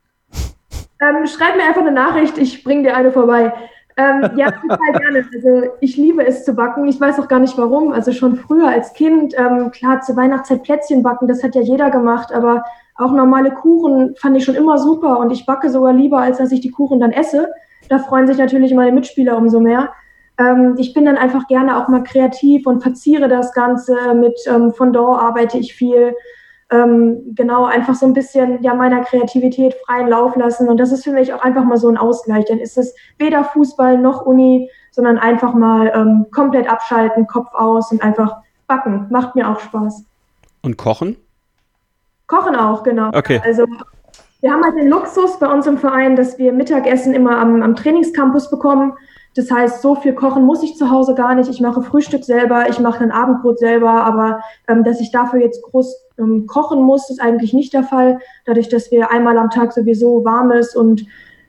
Ähm, schreib mir einfach eine Nachricht, ich bringe dir eine vorbei. Ähm, ja, total gerne. Also ich liebe es zu backen. Ich weiß auch gar nicht warum. Also schon früher als Kind, ähm, klar, zur Weihnachtszeit Plätzchen backen, das hat ja jeder gemacht, aber auch normale Kuchen fand ich schon immer super und ich backe sogar lieber, als dass ich die Kuchen dann esse. Da freuen sich natürlich meine Mitspieler umso mehr. Ähm, ich bin dann einfach gerne auch mal kreativ und verziere das Ganze. Mit ähm, Fondant arbeite ich viel. Ähm, genau, einfach so ein bisschen ja meiner Kreativität freien Lauf lassen. Und das ist für mich auch einfach mal so ein Ausgleich. Dann ist es weder Fußball noch Uni, sondern einfach mal ähm, komplett abschalten, Kopf aus und einfach backen. Macht mir auch Spaß. Und kochen? Kochen auch, genau. Okay. Also wir haben halt den Luxus bei uns im Verein, dass wir Mittagessen immer am, am Trainingscampus bekommen. Das heißt, so viel kochen muss ich zu Hause gar nicht. Ich mache Frühstück selber, ich mache ein Abendbrot selber, aber ähm, dass ich dafür jetzt groß ähm, kochen muss, ist eigentlich nicht der Fall. Dadurch, dass wir einmal am Tag sowieso warmes und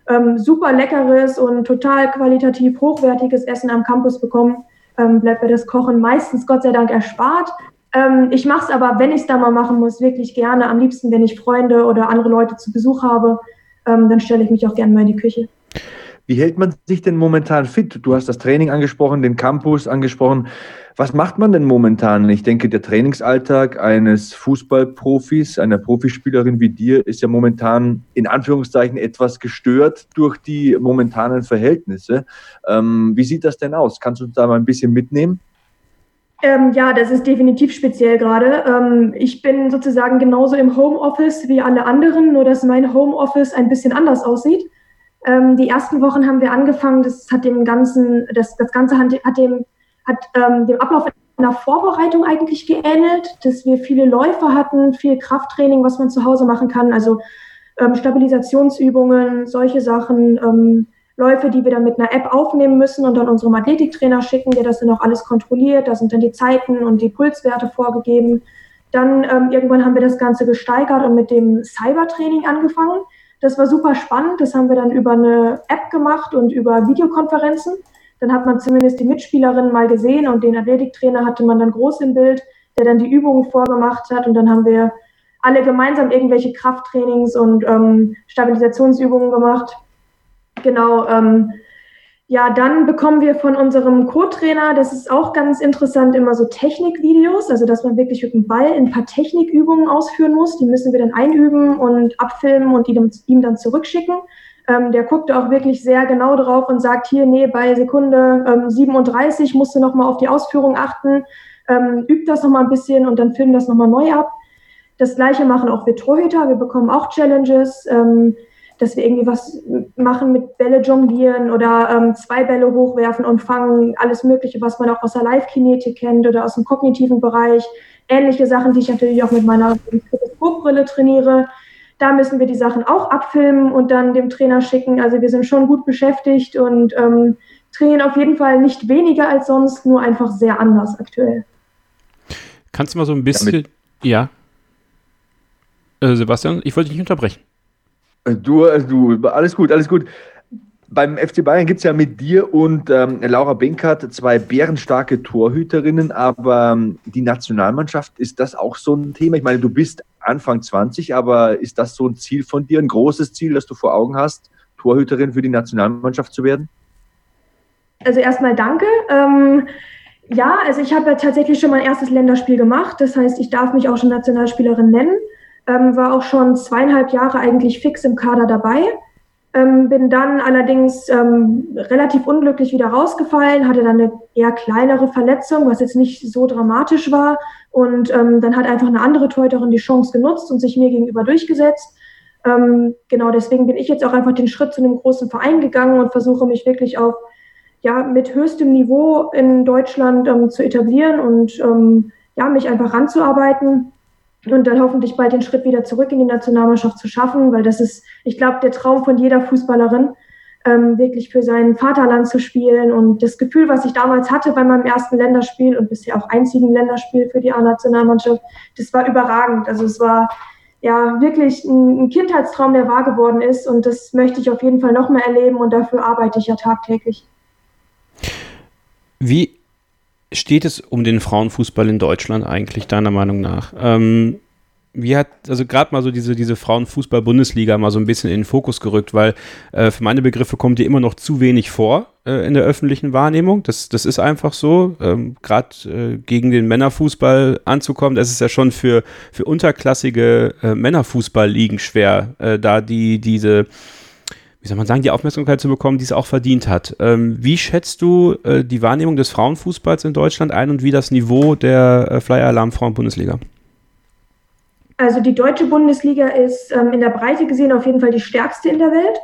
ähm, super leckeres und total qualitativ hochwertiges Essen am Campus bekommen, ähm, bleibt mir das Kochen meistens Gott sei Dank erspart. Ähm, ich mache es aber, wenn ich es da mal machen muss, wirklich gerne. Am liebsten, wenn ich Freunde oder andere Leute zu Besuch habe, ähm, dann stelle ich mich auch gerne mal in die Küche. Wie hält man sich denn momentan fit? Du hast das Training angesprochen, den Campus angesprochen. Was macht man denn momentan? Ich denke, der Trainingsalltag eines Fußballprofis, einer Profispielerin wie dir, ist ja momentan in Anführungszeichen etwas gestört durch die momentanen Verhältnisse. Ähm, wie sieht das denn aus? Kannst du uns da mal ein bisschen mitnehmen? Ähm, ja, das ist definitiv speziell gerade. Ähm, ich bin sozusagen genauso im Homeoffice wie alle anderen, nur dass mein Homeoffice ein bisschen anders aussieht. Ähm, die ersten Wochen haben wir angefangen, das hat dem ganzen, das, das Ganze hat, hat dem, hat ähm, dem Ablauf einer Vorbereitung eigentlich geähnelt, dass wir viele Läufe hatten, viel Krafttraining, was man zu Hause machen kann, also ähm, Stabilisationsübungen, solche Sachen ähm, Läufe, die wir dann mit einer App aufnehmen müssen und dann unserem Athletiktrainer schicken, der das dann auch alles kontrolliert. Da sind dann die Zeiten und die Pulswerte vorgegeben. Dann ähm, irgendwann haben wir das Ganze gesteigert und mit dem Cybertraining angefangen. Das war super spannend. Das haben wir dann über eine App gemacht und über Videokonferenzen. dann hat man zumindest die Mitspielerinnen mal gesehen und den Athletiktrainer hatte man dann groß im Bild, der dann die Übungen vorgemacht hat und dann haben wir alle gemeinsam irgendwelche Krafttrainings und ähm, Stabilisationsübungen gemacht. Genau. Ähm, ja, dann bekommen wir von unserem Co-Trainer, das ist auch ganz interessant, immer so Technikvideos, also dass man wirklich mit dem Ball ein paar Technikübungen ausführen muss. Die müssen wir dann einüben und abfilmen und ihm, dann zurückschicken. Ähm, der guckt auch wirklich sehr genau drauf und sagt hier, nee, bei Sekunde ähm, 37 musst du nochmal auf die Ausführung achten, ähm, üb das nochmal ein bisschen und dann film das nochmal neu ab. Das gleiche machen auch wir Torhüter, wir bekommen auch Challenges. Ähm, dass wir irgendwie was machen mit Bälle jonglieren oder ähm, zwei Bälle hochwerfen und fangen, alles Mögliche, was man auch aus der Live-Kinetik kennt oder aus dem kognitiven Bereich. Ähnliche Sachen, die ich natürlich auch mit meiner Teleskopbrille trainiere. Da müssen wir die Sachen auch abfilmen und dann dem Trainer schicken. Also wir sind schon gut beschäftigt und ähm, trainieren auf jeden Fall nicht weniger als sonst, nur einfach sehr anders aktuell. Kannst du mal so ein bisschen, ja, äh, Sebastian, ich wollte dich nicht unterbrechen. Du, du, alles gut, alles gut. Beim FC Bayern gibt es ja mit dir und ähm, Laura Benkert zwei bärenstarke Torhüterinnen, aber ähm, die Nationalmannschaft, ist das auch so ein Thema? Ich meine, du bist Anfang 20, aber ist das so ein Ziel von dir, ein großes Ziel, das du vor Augen hast, Torhüterin für die Nationalmannschaft zu werden? Also erstmal danke. Ähm, ja, also ich habe ja tatsächlich schon mein erstes Länderspiel gemacht. Das heißt, ich darf mich auch schon Nationalspielerin nennen ähm, war auch schon zweieinhalb Jahre eigentlich fix im Kader dabei. Ähm, bin dann allerdings ähm, relativ unglücklich wieder rausgefallen, hatte dann eine eher kleinere Verletzung, was jetzt nicht so dramatisch war. Und ähm, dann hat einfach eine andere Torhüterin die Chance genutzt und sich mir gegenüber durchgesetzt. Ähm, genau deswegen bin ich jetzt auch einfach den Schritt zu einem großen Verein gegangen und versuche mich wirklich auf ja mit höchstem Niveau in Deutschland ähm, zu etablieren und ähm, ja mich einfach ranzuarbeiten und dann hoffentlich bald den Schritt wieder zurück in die Nationalmannschaft zu schaffen, weil das ist, ich glaube, der Traum von jeder Fußballerin, ähm, wirklich für sein Vaterland zu spielen. Und das Gefühl, was ich damals hatte bei meinem ersten Länderspiel und bisher auch einzigen Länderspiel für die A-Nationalmannschaft, das war überragend. Also es war ja wirklich ein, ein Kindheitstraum, der wahr geworden ist. Und das möchte ich auf jeden Fall noch mehr erleben und dafür arbeite ich ja tagtäglich. Wie steht es um den Frauenfußball in Deutschland eigentlich, deiner Meinung nach? Ähm, wie hat, also gerade mal so diese, diese Frauenfußball-Bundesliga mal so ein bisschen in den Fokus gerückt, weil äh, für meine Begriffe kommt die immer noch zu wenig vor äh, in der öffentlichen Wahrnehmung. Das, das ist einfach so. Ähm, gerade äh, gegen den Männerfußball anzukommen, das ist ja schon für, für unterklassige äh, Männerfußballligen schwer, äh, da die diese wie soll man sagen, die Aufmerksamkeit zu bekommen, die es auch verdient hat. Ähm, wie schätzt du äh, die Wahrnehmung des Frauenfußballs in Deutschland ein und wie das Niveau der äh, Flyer Alarm Frauen-Bundesliga? Also die deutsche Bundesliga ist ähm, in der Breite gesehen auf jeden Fall die stärkste in der Welt.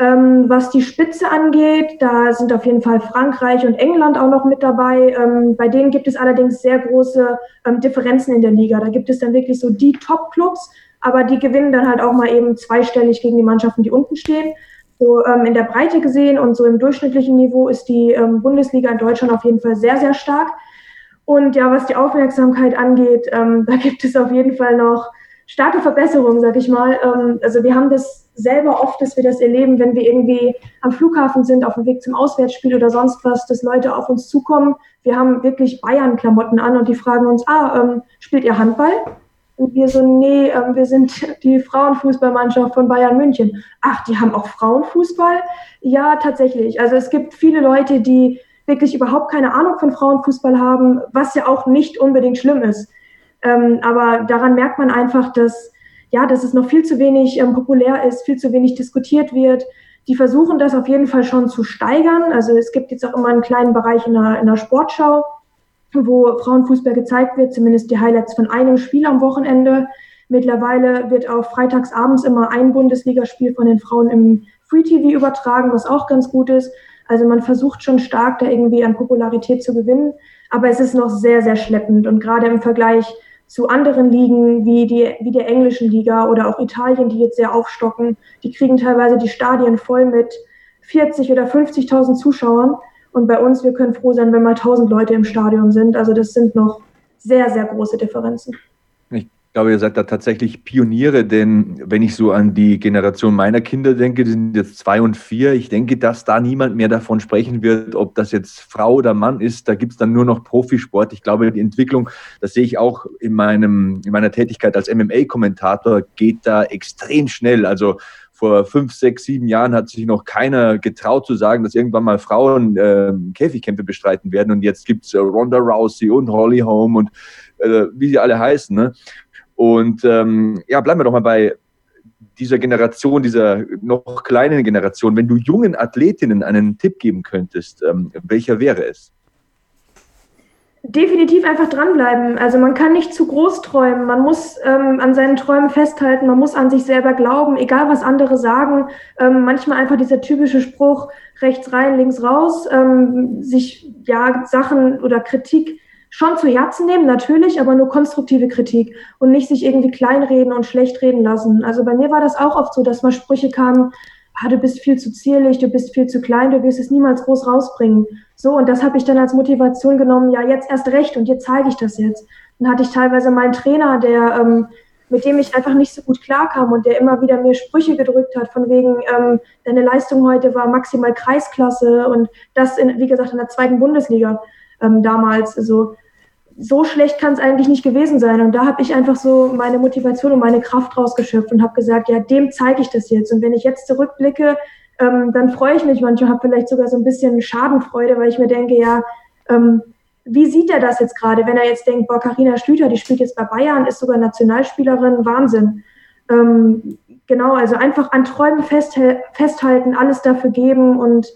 Ähm, was die Spitze angeht, da sind auf jeden Fall Frankreich und England auch noch mit dabei. Ähm, bei denen gibt es allerdings sehr große ähm, Differenzen in der Liga. Da gibt es dann wirklich so die Top-Clubs, aber die gewinnen dann halt auch mal eben zweistellig gegen die Mannschaften, die unten stehen. So ähm, in der Breite gesehen und so im durchschnittlichen Niveau ist die ähm, Bundesliga in Deutschland auf jeden Fall sehr, sehr stark. Und ja, was die Aufmerksamkeit angeht, ähm, da gibt es auf jeden Fall noch starke Verbesserungen, sag ich mal. Ähm, also wir haben das selber oft, dass wir das erleben, wenn wir irgendwie am Flughafen sind, auf dem Weg zum Auswärtsspiel oder sonst was, dass Leute auf uns zukommen. Wir haben wirklich Bayern-Klamotten an und die fragen uns, ah, ähm, spielt ihr Handball? Und wir so, nee, ähm, wir sind die Frauenfußballmannschaft von Bayern München. Ach, die haben auch Frauenfußball? Ja, tatsächlich. Also es gibt viele Leute, die wirklich überhaupt keine Ahnung von Frauenfußball haben, was ja auch nicht unbedingt schlimm ist. Ähm, aber daran merkt man einfach, dass, ja, dass es noch viel zu wenig ähm, populär ist, viel zu wenig diskutiert wird. Die versuchen das auf jeden Fall schon zu steigern. Also es gibt jetzt auch immer einen kleinen Bereich in der, in der Sportschau, wo Frauenfußball gezeigt wird, zumindest die Highlights von einem Spiel am Wochenende. Mittlerweile wird auch freitagsabends immer ein Bundesligaspiel von den Frauen im Free TV übertragen, was auch ganz gut ist. Also man versucht schon stark da irgendwie an Popularität zu gewinnen, aber es ist noch sehr, sehr schleppend und gerade im Vergleich zu anderen Ligen wie, die, wie der englischen Liga oder auch Italien, die jetzt sehr aufstocken, die kriegen teilweise die Stadien voll mit 40 oder 50.000 Zuschauern und bei uns, wir können froh sein, wenn mal 1000 Leute im Stadion sind. Also das sind noch sehr, sehr große Differenzen. Ich glaube, ihr seid da tatsächlich Pioniere, denn wenn ich so an die Generation meiner Kinder denke, die sind jetzt zwei und vier, ich denke, dass da niemand mehr davon sprechen wird, ob das jetzt Frau oder Mann ist. Da gibt es dann nur noch Profisport. Ich glaube, die Entwicklung, das sehe ich auch in, meinem, in meiner Tätigkeit als MMA-Kommentator, geht da extrem schnell. Also vor fünf, sechs, sieben Jahren hat sich noch keiner getraut zu sagen, dass irgendwann mal Frauen äh, Käfigkämpfe bestreiten werden. Und jetzt gibt es äh, Ronda Rousey und Holly Holm und äh, wie sie alle heißen. Ne? Und ähm, ja, bleiben wir doch mal bei dieser Generation, dieser noch kleinen Generation. Wenn du jungen Athletinnen einen Tipp geben könntest, ähm, welcher wäre es? Definitiv einfach dranbleiben. Also man kann nicht zu groß träumen. Man muss ähm, an seinen Träumen festhalten. Man muss an sich selber glauben, egal was andere sagen. Ähm, manchmal einfach dieser typische Spruch rechts rein, links raus. Ähm, sich ja Sachen oder Kritik schon zu Herzen nehmen, natürlich, aber nur konstruktive Kritik und nicht sich irgendwie kleinreden und schlecht reden lassen. Also bei mir war das auch oft so, dass mal Sprüche kamen, ah, du bist viel zu zierlich, du bist viel zu klein, du wirst es niemals groß rausbringen. So, und das habe ich dann als Motivation genommen, ja, jetzt erst recht und jetzt zeige ich das jetzt. Dann hatte ich teilweise meinen Trainer, der, ähm, mit dem ich einfach nicht so gut klarkam und der immer wieder mir Sprüche gedrückt hat, von wegen, ähm, deine Leistung heute war maximal Kreisklasse und das, in, wie gesagt, in der zweiten Bundesliga ähm, damals. Also so schlecht kann es eigentlich nicht gewesen sein. Und da habe ich einfach so meine Motivation und meine Kraft rausgeschöpft und habe gesagt, ja, dem zeige ich das jetzt. Und wenn ich jetzt zurückblicke, ähm, dann freue ich mich manchmal, habe vielleicht sogar so ein bisschen Schadenfreude, weil ich mir denke, ja, ähm, wie sieht er das jetzt gerade, wenn er jetzt denkt, boah, Carina Schlüter, die spielt jetzt bei Bayern, ist sogar Nationalspielerin, Wahnsinn. Ähm, genau, also einfach an Träumen festhalten, alles dafür geben und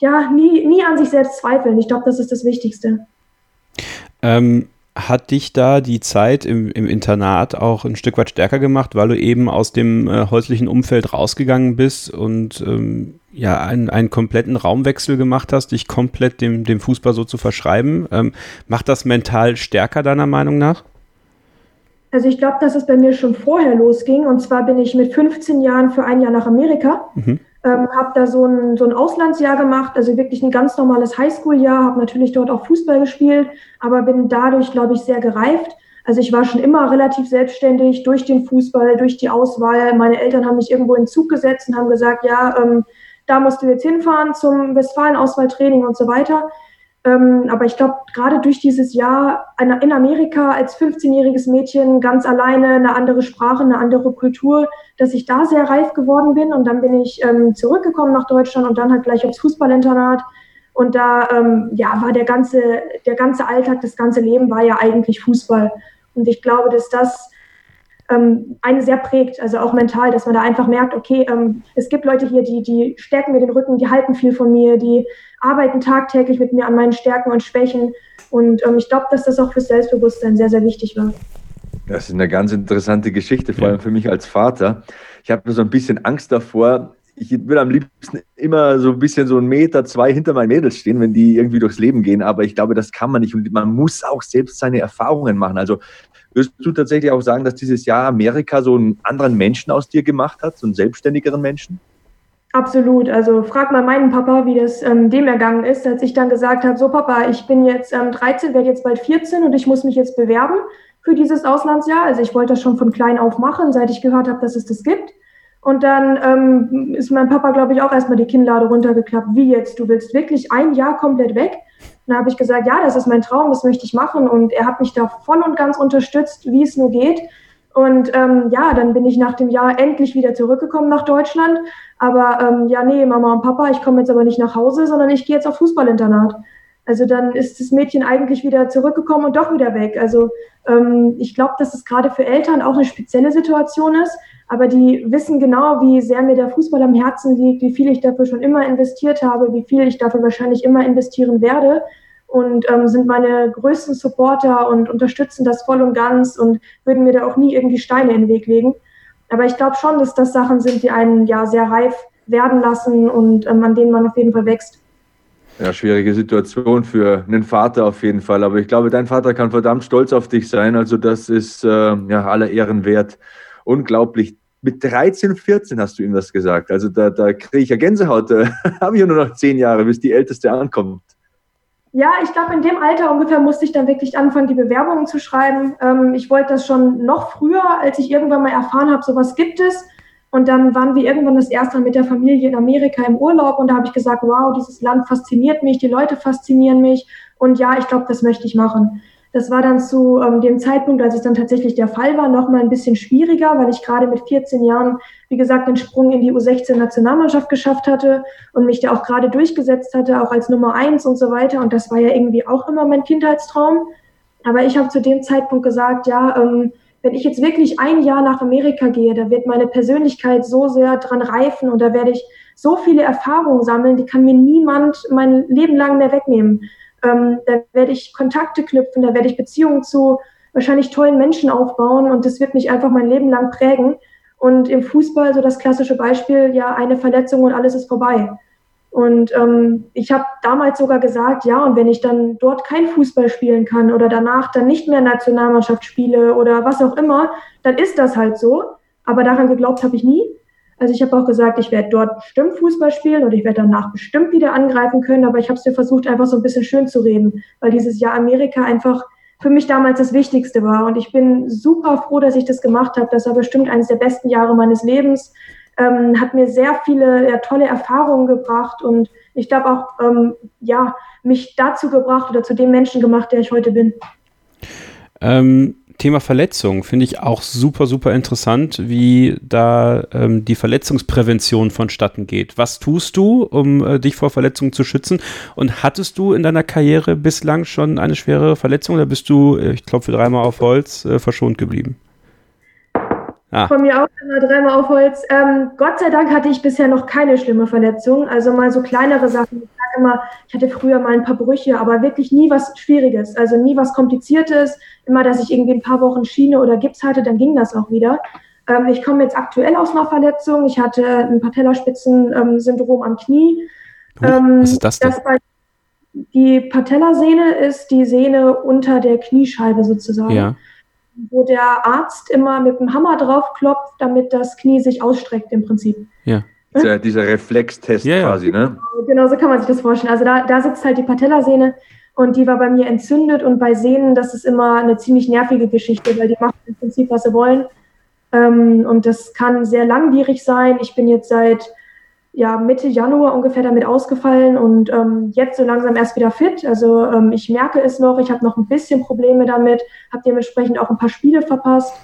ja, nie, nie an sich selbst zweifeln. Ich glaube, das ist das Wichtigste. Ähm, hat dich da die Zeit im, im, Internat auch ein Stück weit stärker gemacht, weil du eben aus dem äh, häuslichen Umfeld rausgegangen bist und ähm, ja, einen, einen kompletten Raumwechsel gemacht hast, dich komplett dem, dem Fußball so zu verschreiben? Ähm, macht das mental stärker deiner Meinung nach? Also ich glaube, dass es bei mir schon vorher losging. Und zwar bin ich mit 15 Jahren für ein Jahr nach Amerika. Mhm. Ähm, habe da so ein, so ein Auslandsjahr gemacht, also wirklich ein ganz normales Highschool-Jahr, habe natürlich dort auch Fußball gespielt, aber bin dadurch, glaube ich, sehr gereift. Also ich war schon immer relativ selbstständig durch den Fußball, durch die Auswahl. Meine Eltern haben mich irgendwo in Zug gesetzt und haben gesagt, ja, ähm, da musst du jetzt hinfahren zum Westfalen-Auswahltraining und so weiter. Ähm, aber ich glaube, gerade durch dieses Jahr in Amerika als 15-jähriges Mädchen ganz alleine eine andere Sprache, eine andere Kultur, dass ich da sehr reif geworden bin. Und dann bin ich ähm, zurückgekommen nach Deutschland und dann halt gleich aufs Fußballinternat. Und da ähm, ja, war der ganze, der ganze Alltag, das ganze Leben war ja eigentlich Fußball. Und ich glaube, dass das ähm, einen sehr prägt, also auch mental, dass man da einfach merkt, okay, ähm, es gibt Leute hier, die, die stärken mir den Rücken, die halten viel von mir, die arbeiten tagtäglich mit mir an meinen Stärken und Schwächen. Und ähm, ich glaube, dass das auch fürs Selbstbewusstsein sehr, sehr wichtig war. Das ist eine ganz interessante Geschichte, vor allem für mich als Vater. Ich habe nur so ein bisschen Angst davor. Ich würde am liebsten immer so ein bisschen so einen Meter, zwei hinter meinen Mädels stehen, wenn die irgendwie durchs Leben gehen. Aber ich glaube, das kann man nicht. Und man muss auch selbst seine Erfahrungen machen. Also würdest du tatsächlich auch sagen, dass dieses Jahr Amerika so einen anderen Menschen aus dir gemacht hat, so einen selbstständigeren Menschen? Absolut. Also frag mal meinen Papa, wie das ähm, dem ergangen ist, als ich dann gesagt habe, so Papa, ich bin jetzt ähm, 13, werde jetzt bald 14 und ich muss mich jetzt bewerben für dieses Auslandsjahr. Also ich wollte das schon von klein auf machen, seit ich gehört habe, dass es das gibt. Und dann ähm, ist mein Papa, glaube ich, auch erstmal die Kinnlade runtergeklappt. Wie jetzt? Du willst wirklich ein Jahr komplett weg? Dann habe ich gesagt, ja, das ist mein Traum, das möchte ich machen. Und er hat mich da voll und ganz unterstützt, wie es nur geht. Und ähm, ja, dann bin ich nach dem Jahr endlich wieder zurückgekommen nach Deutschland. Aber ähm, ja, nee, Mama und Papa, ich komme jetzt aber nicht nach Hause, sondern ich gehe jetzt auf Fußballinternat. Also dann ist das Mädchen eigentlich wieder zurückgekommen und doch wieder weg. Also ähm, ich glaube, dass es gerade für Eltern auch eine spezielle Situation ist, aber die wissen genau, wie sehr mir der Fußball am Herzen liegt, wie viel ich dafür schon immer investiert habe, wie viel ich dafür wahrscheinlich immer investieren werde und ähm, sind meine größten Supporter und unterstützen das voll und ganz und würden mir da auch nie irgendwie Steine in den Weg legen. Aber ich glaube schon, dass das Sachen sind, die einen ja sehr reif werden lassen und ähm, an denen man auf jeden Fall wächst. Ja, schwierige Situation für einen Vater auf jeden Fall. Aber ich glaube, dein Vater kann verdammt stolz auf dich sein. Also das ist äh, ja aller Ehren wert. Unglaublich. Mit 13, 14 hast du ihm das gesagt. Also da, da kriege ich ja Gänsehaut. Da habe ich ja nur noch zehn Jahre, bis die Älteste ankommt. Ja, ich glaube, in dem Alter ungefähr musste ich dann wirklich anfangen, die Bewerbungen zu schreiben. Ähm, ich wollte das schon noch früher, als ich irgendwann mal erfahren habe, sowas gibt es. Und dann waren wir irgendwann das erste Mal mit der Familie in Amerika im Urlaub und da habe ich gesagt, wow, dieses Land fasziniert mich, die Leute faszinieren mich und ja, ich glaube, das möchte ich machen. Das war dann zu ähm, dem Zeitpunkt, als es dann tatsächlich der Fall war, noch mal ein bisschen schwieriger, weil ich gerade mit 14 Jahren, wie gesagt, den Sprung in die U16-Nationalmannschaft geschafft hatte und mich da auch gerade durchgesetzt hatte, auch als Nummer eins und so weiter. Und das war ja irgendwie auch immer mein Kindheitstraum. Aber ich habe zu dem Zeitpunkt gesagt, ja, ähm, wenn ich jetzt wirklich ein Jahr nach Amerika gehe, da wird meine Persönlichkeit so sehr dran reifen und da werde ich so viele Erfahrungen sammeln, die kann mir niemand mein Leben lang mehr wegnehmen. Ähm, da werde ich Kontakte knüpfen, da werde ich Beziehungen zu wahrscheinlich tollen Menschen aufbauen und das wird mich einfach mein Leben lang prägen. Und im Fußball, so das klassische Beispiel, ja, eine Verletzung und alles ist vorbei. Und ähm, ich habe damals sogar gesagt, ja, und wenn ich dann dort kein Fußball spielen kann oder danach dann nicht mehr Nationalmannschaft spiele oder was auch immer, dann ist das halt so. Aber daran geglaubt habe ich nie. Also ich habe auch gesagt, ich werde dort bestimmt Fußball spielen und ich werde danach bestimmt wieder angreifen können, aber ich habe es mir versucht, einfach so ein bisschen schön zu reden, weil dieses Jahr Amerika einfach für mich damals das Wichtigste war. Und ich bin super froh, dass ich das gemacht habe. Das war bestimmt eines der besten Jahre meines Lebens. Ähm, hat mir sehr viele ja, tolle Erfahrungen gebracht und ich glaube auch, ähm, ja, mich dazu gebracht oder zu dem Menschen gemacht, der ich heute bin. Ähm, Thema Verletzung finde ich auch super, super interessant, wie da ähm, die Verletzungsprävention vonstatten geht. Was tust du, um äh, dich vor Verletzungen zu schützen? Und hattest du in deiner Karriere bislang schon eine schwere Verletzung oder bist du, äh, ich klopfe dreimal auf Holz, äh, verschont geblieben? Ah. Von mir auch immer dreimal auf Holz. Ähm, Gott sei Dank hatte ich bisher noch keine schlimme Verletzung. Also mal so kleinere Sachen. Immer, ich hatte früher mal ein paar Brüche, aber wirklich nie was Schwieriges. Also nie was Kompliziertes. Immer, dass ich irgendwie ein paar Wochen Schiene oder Gips hatte, dann ging das auch wieder. Ähm, ich komme jetzt aktuell aus einer Verletzung. Ich hatte ein Patellaspitzensyndrom am Knie. Ähm, was ist das denn? Das die Patellasehne ist die Sehne unter der Kniescheibe sozusagen. Ja wo der Arzt immer mit dem Hammer draufklopft, damit das Knie sich ausstreckt im Prinzip. Ja. Dieser, dieser Reflextest ja, quasi, ne? Genau, so kann man sich das vorstellen. Also da, da sitzt halt die Patellasehne und die war bei mir entzündet und bei Sehnen, das ist immer eine ziemlich nervige Geschichte, weil die machen im Prinzip, was sie wollen. Ähm, und das kann sehr langwierig sein. Ich bin jetzt seit ja, Mitte Januar ungefähr damit ausgefallen und ähm, jetzt so langsam erst wieder fit. Also ähm, ich merke es noch, ich habe noch ein bisschen Probleme damit, habe dementsprechend auch ein paar Spiele verpasst,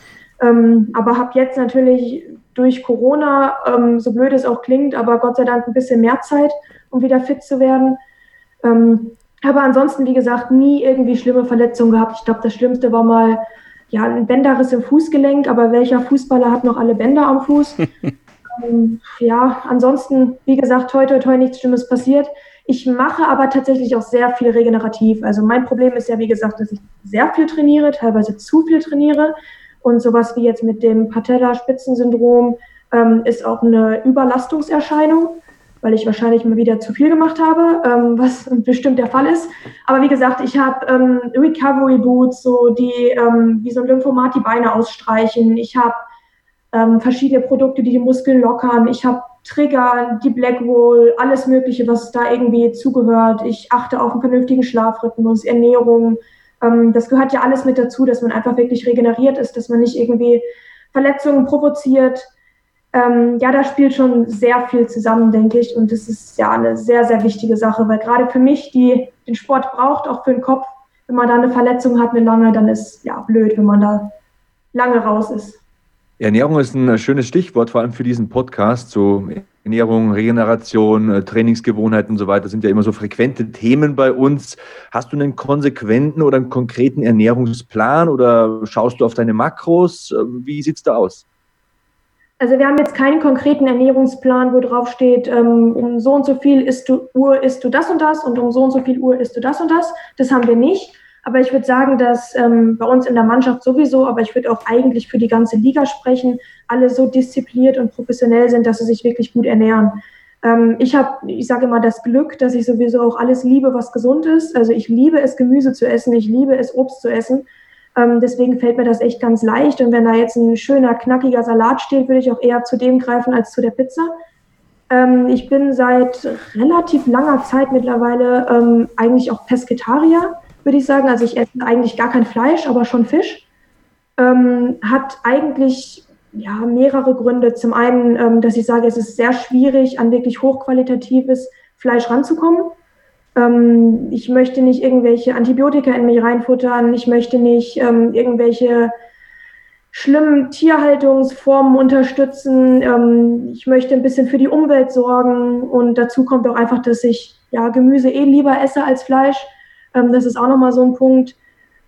ähm, aber habe jetzt natürlich durch Corona, ähm, so blöd es auch klingt, aber Gott sei Dank ein bisschen mehr Zeit, um wieder fit zu werden. Ähm, aber ansonsten, wie gesagt, nie irgendwie schlimme Verletzungen gehabt. Ich glaube, das Schlimmste war mal ja, ein Bänderriss im Fußgelenk, aber welcher Fußballer hat noch alle Bänder am Fuß? Ähm, ja, ansonsten, wie gesagt, heute, heute nichts Schlimmes passiert. Ich mache aber tatsächlich auch sehr viel regenerativ. Also mein Problem ist ja, wie gesagt, dass ich sehr viel trainiere, teilweise zu viel trainiere. Und sowas wie jetzt mit dem Patella-Spitzensyndrom ähm, ist auch eine Überlastungserscheinung, weil ich wahrscheinlich mal wieder zu viel gemacht habe, ähm, was bestimmt der Fall ist. Aber wie gesagt, ich habe ähm, Recovery Boots, so die ähm, wie so ein Lymphomat die Beine ausstreichen. Ich habe ähm, verschiedene Produkte, die die Muskeln lockern. Ich habe Trigger, die Blackwall, alles Mögliche, was da irgendwie zugehört. Ich achte auf einen vernünftigen Schlafrhythmus, Ernährung. Ähm, das gehört ja alles mit dazu, dass man einfach wirklich regeneriert ist, dass man nicht irgendwie Verletzungen provoziert. Ähm, ja, da spielt schon sehr viel zusammen, denke ich. Und das ist ja eine sehr, sehr wichtige Sache, weil gerade für mich, die den Sport braucht, auch für den Kopf, wenn man da eine Verletzung hat, eine lange, dann ist ja blöd, wenn man da lange raus ist. Ernährung ist ein schönes Stichwort, vor allem für diesen Podcast. So Ernährung, Regeneration, äh, Trainingsgewohnheiten und so weiter sind ja immer so frequente Themen bei uns. Hast du einen konsequenten oder einen konkreten Ernährungsplan oder schaust du auf deine Makros? Äh, wie sieht es da aus? Also wir haben jetzt keinen konkreten Ernährungsplan, wo drauf steht, ähm, um so und so viel isst du, Uhr isst du das und das und um so und so viel Uhr isst du das und das. Das haben wir nicht. Aber ich würde sagen, dass ähm, bei uns in der Mannschaft sowieso, aber ich würde auch eigentlich für die ganze Liga sprechen, alle so diszipliniert und professionell sind, dass sie sich wirklich gut ernähren. Ähm, ich habe, ich sage immer, das Glück, dass ich sowieso auch alles liebe, was gesund ist. Also ich liebe es, Gemüse zu essen, ich liebe es, Obst zu essen. Ähm, deswegen fällt mir das echt ganz leicht. Und wenn da jetzt ein schöner, knackiger Salat steht, würde ich auch eher zu dem greifen als zu der Pizza. Ähm, ich bin seit relativ langer Zeit mittlerweile ähm, eigentlich auch Pesketarier, würde ich sagen. Also ich esse eigentlich gar kein Fleisch, aber schon Fisch. Ähm, hat eigentlich ja, mehrere Gründe. Zum einen, ähm, dass ich sage, es ist sehr schwierig, an wirklich hochqualitatives Fleisch ranzukommen. Ähm, ich möchte nicht irgendwelche Antibiotika in mich reinfuttern. Ich möchte nicht ähm, irgendwelche schlimmen Tierhaltungsformen unterstützen. Ähm, ich möchte ein bisschen für die Umwelt sorgen. Und dazu kommt auch einfach, dass ich ja, Gemüse eh lieber esse als Fleisch. Ähm, das ist auch nochmal so ein Punkt.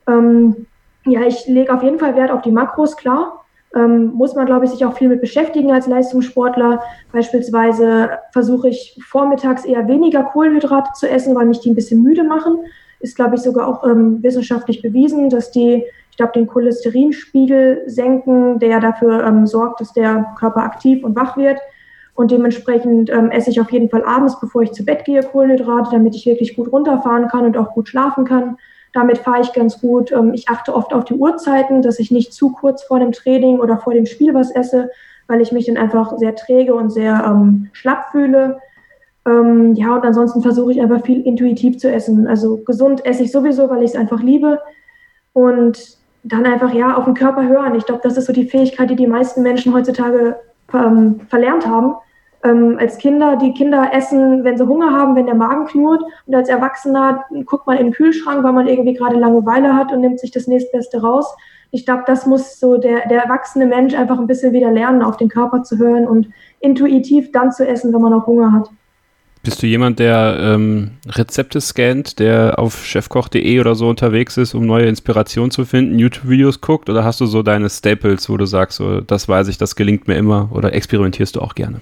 Ähm, ja, ich lege auf jeden Fall Wert auf die Makros, klar ähm, muss man, glaube ich, sich auch viel mit beschäftigen als Leistungssportler. Beispielsweise versuche ich vormittags eher weniger Kohlenhydrate zu essen, weil mich die ein bisschen müde machen. Ist, glaube ich, sogar auch ähm, wissenschaftlich bewiesen, dass die, ich glaube, den Cholesterinspiegel senken, der dafür ähm, sorgt, dass der Körper aktiv und wach wird. Und dementsprechend ähm, esse ich auf jeden Fall abends, bevor ich zu Bett gehe, Kohlenhydrate, damit ich wirklich gut runterfahren kann und auch gut schlafen kann. Damit fahre ich ganz gut. Ähm, ich achte oft auf die Uhrzeiten, dass ich nicht zu kurz vor dem Training oder vor dem Spiel was esse, weil ich mich dann einfach sehr träge und sehr ähm, schlapp fühle. Ähm, ja, und ansonsten versuche ich einfach viel intuitiv zu essen. Also gesund esse ich sowieso, weil ich es einfach liebe. Und dann einfach ja auf den Körper hören. Ich glaube, das ist so die Fähigkeit, die die meisten Menschen heutzutage ähm, verlernt haben ähm, als Kinder, die Kinder essen, wenn sie Hunger haben, wenn der Magen knurrt. Und als Erwachsener guckt man in den Kühlschrank, weil man irgendwie gerade Langeweile hat und nimmt sich das nächstbeste raus. Ich glaube, das muss so der, der erwachsene Mensch einfach ein bisschen wieder lernen, auf den Körper zu hören und intuitiv dann zu essen, wenn man auch Hunger hat. Bist du jemand, der ähm, Rezepte scannt, der auf chefkoch.de oder so unterwegs ist, um neue Inspirationen zu finden, YouTube-Videos guckt? Oder hast du so deine Staples, wo du sagst, so, das weiß ich, das gelingt mir immer? Oder experimentierst du auch gerne?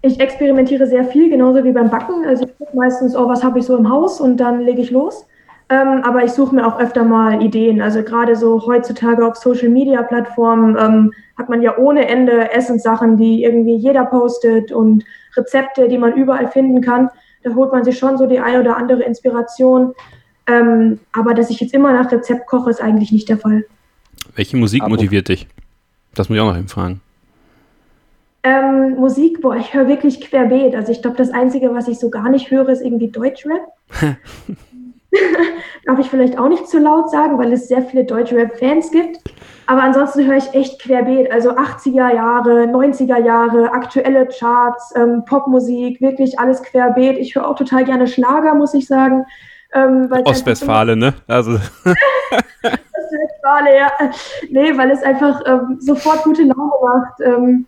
Ich experimentiere sehr viel, genauso wie beim Backen. Also ich gucke meistens, oh, was habe ich so im Haus und dann lege ich los. Ähm, aber ich suche mir auch öfter mal Ideen. Also gerade so heutzutage auf Social-Media-Plattformen ähm, hat man ja ohne Ende Essenssachen, die irgendwie jeder postet und Rezepte, die man überall finden kann. Da holt man sich schon so die eine oder andere Inspiration. Ähm, aber dass ich jetzt immer nach Rezept koche, ist eigentlich nicht der Fall. Welche Musik motiviert dich? Das muss ich auch noch fragen. Ähm, Musik, boah, ich höre wirklich querbeet. Also ich glaube, das Einzige, was ich so gar nicht höre, ist irgendwie Deutschrap. Darf ich vielleicht auch nicht zu laut sagen, weil es sehr viele Deutschrap-Fans gibt. Aber ansonsten höre ich echt querbeet. Also 80er Jahre, 90er Jahre, aktuelle Charts, ähm, Popmusik, wirklich alles querbeet. Ich höre auch total gerne Schlager, muss ich sagen. Ähm, Ostwestfale, ne? Also. Ostwestfale, ja. Nee, weil es einfach ähm, sofort gute Laune macht. Ähm,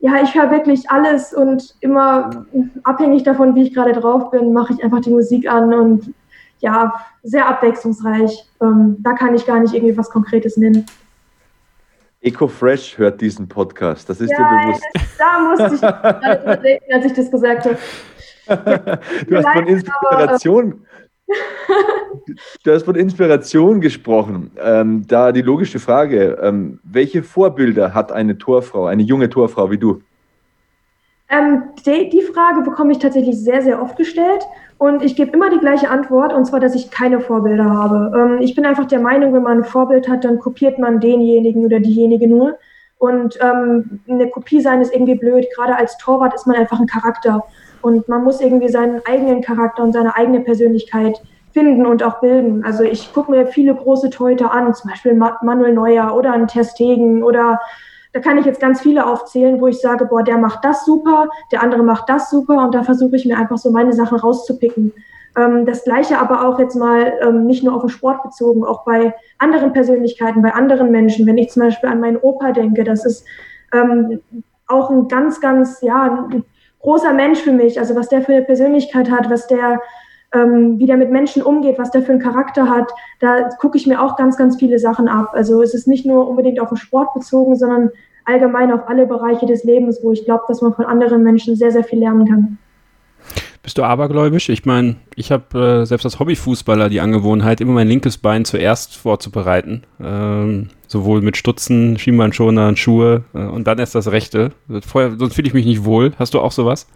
ja, ich höre wirklich alles und immer abhängig davon, wie ich gerade drauf bin, mache ich einfach die Musik an und ja, sehr abwechslungsreich. Ähm, da kann ich gar nicht irgendwie was Konkretes nennen. EcoFresh hört diesen Podcast, das ist ja, dir bewusst. Da musste ich gerade denken, als ich das gesagt habe. du hast von Inspiration. Du hast von Inspiration gesprochen. Ähm, da die logische Frage: ähm, Welche Vorbilder hat eine Torfrau, eine junge Torfrau wie du? Ähm, die, die, Frage bekomme ich tatsächlich sehr, sehr oft gestellt und ich gebe immer die gleiche Antwort und zwar, dass ich keine Vorbilder habe. Ähm, ich bin einfach der Meinung, wenn man ein Vorbild hat, dann kopiert man denjenigen oder diejenige nur. Und ähm, eine Kopie sein ist irgendwie blöd. Gerade als Torwart ist man einfach ein Charakter. Und man muss irgendwie seinen eigenen Charakter und seine eigene Persönlichkeit finden und auch bilden. Also ich gucke mir viele große Teute an, zum Beispiel Manuel Neuer oder ein Testegen oder da kann ich jetzt ganz viele aufzählen, wo ich sage, boah, der macht das super, der andere macht das super und da versuche ich mir einfach so meine Sachen rauszupicken. Ähm, das gleiche aber auch jetzt mal ähm, nicht nur auf den Sport bezogen, auch bei anderen Persönlichkeiten, bei anderen Menschen. Wenn ich zum Beispiel an meinen Opa denke, das ist ähm, auch ein ganz, ganz, ja, ein großer Mensch für mich. Also was der für eine Persönlichkeit hat, was der, ähm, wie der mit Menschen umgeht, was der für einen Charakter hat, da gucke ich mir auch ganz, ganz viele Sachen ab. Also es ist nicht nur unbedingt auf den Sport bezogen, sondern allgemein auf alle Bereiche des Lebens, wo ich glaube, dass man von anderen Menschen sehr, sehr viel lernen kann. Bist du abergläubisch? Ich meine, ich habe äh, selbst als Hobbyfußballer die Angewohnheit, immer mein linkes Bein zuerst vorzubereiten. Ähm, sowohl mit Stutzen, Schienbeinschonern, Schuhe äh, und dann erst das rechte. Vorher, sonst fühle ich mich nicht wohl. Hast du auch sowas?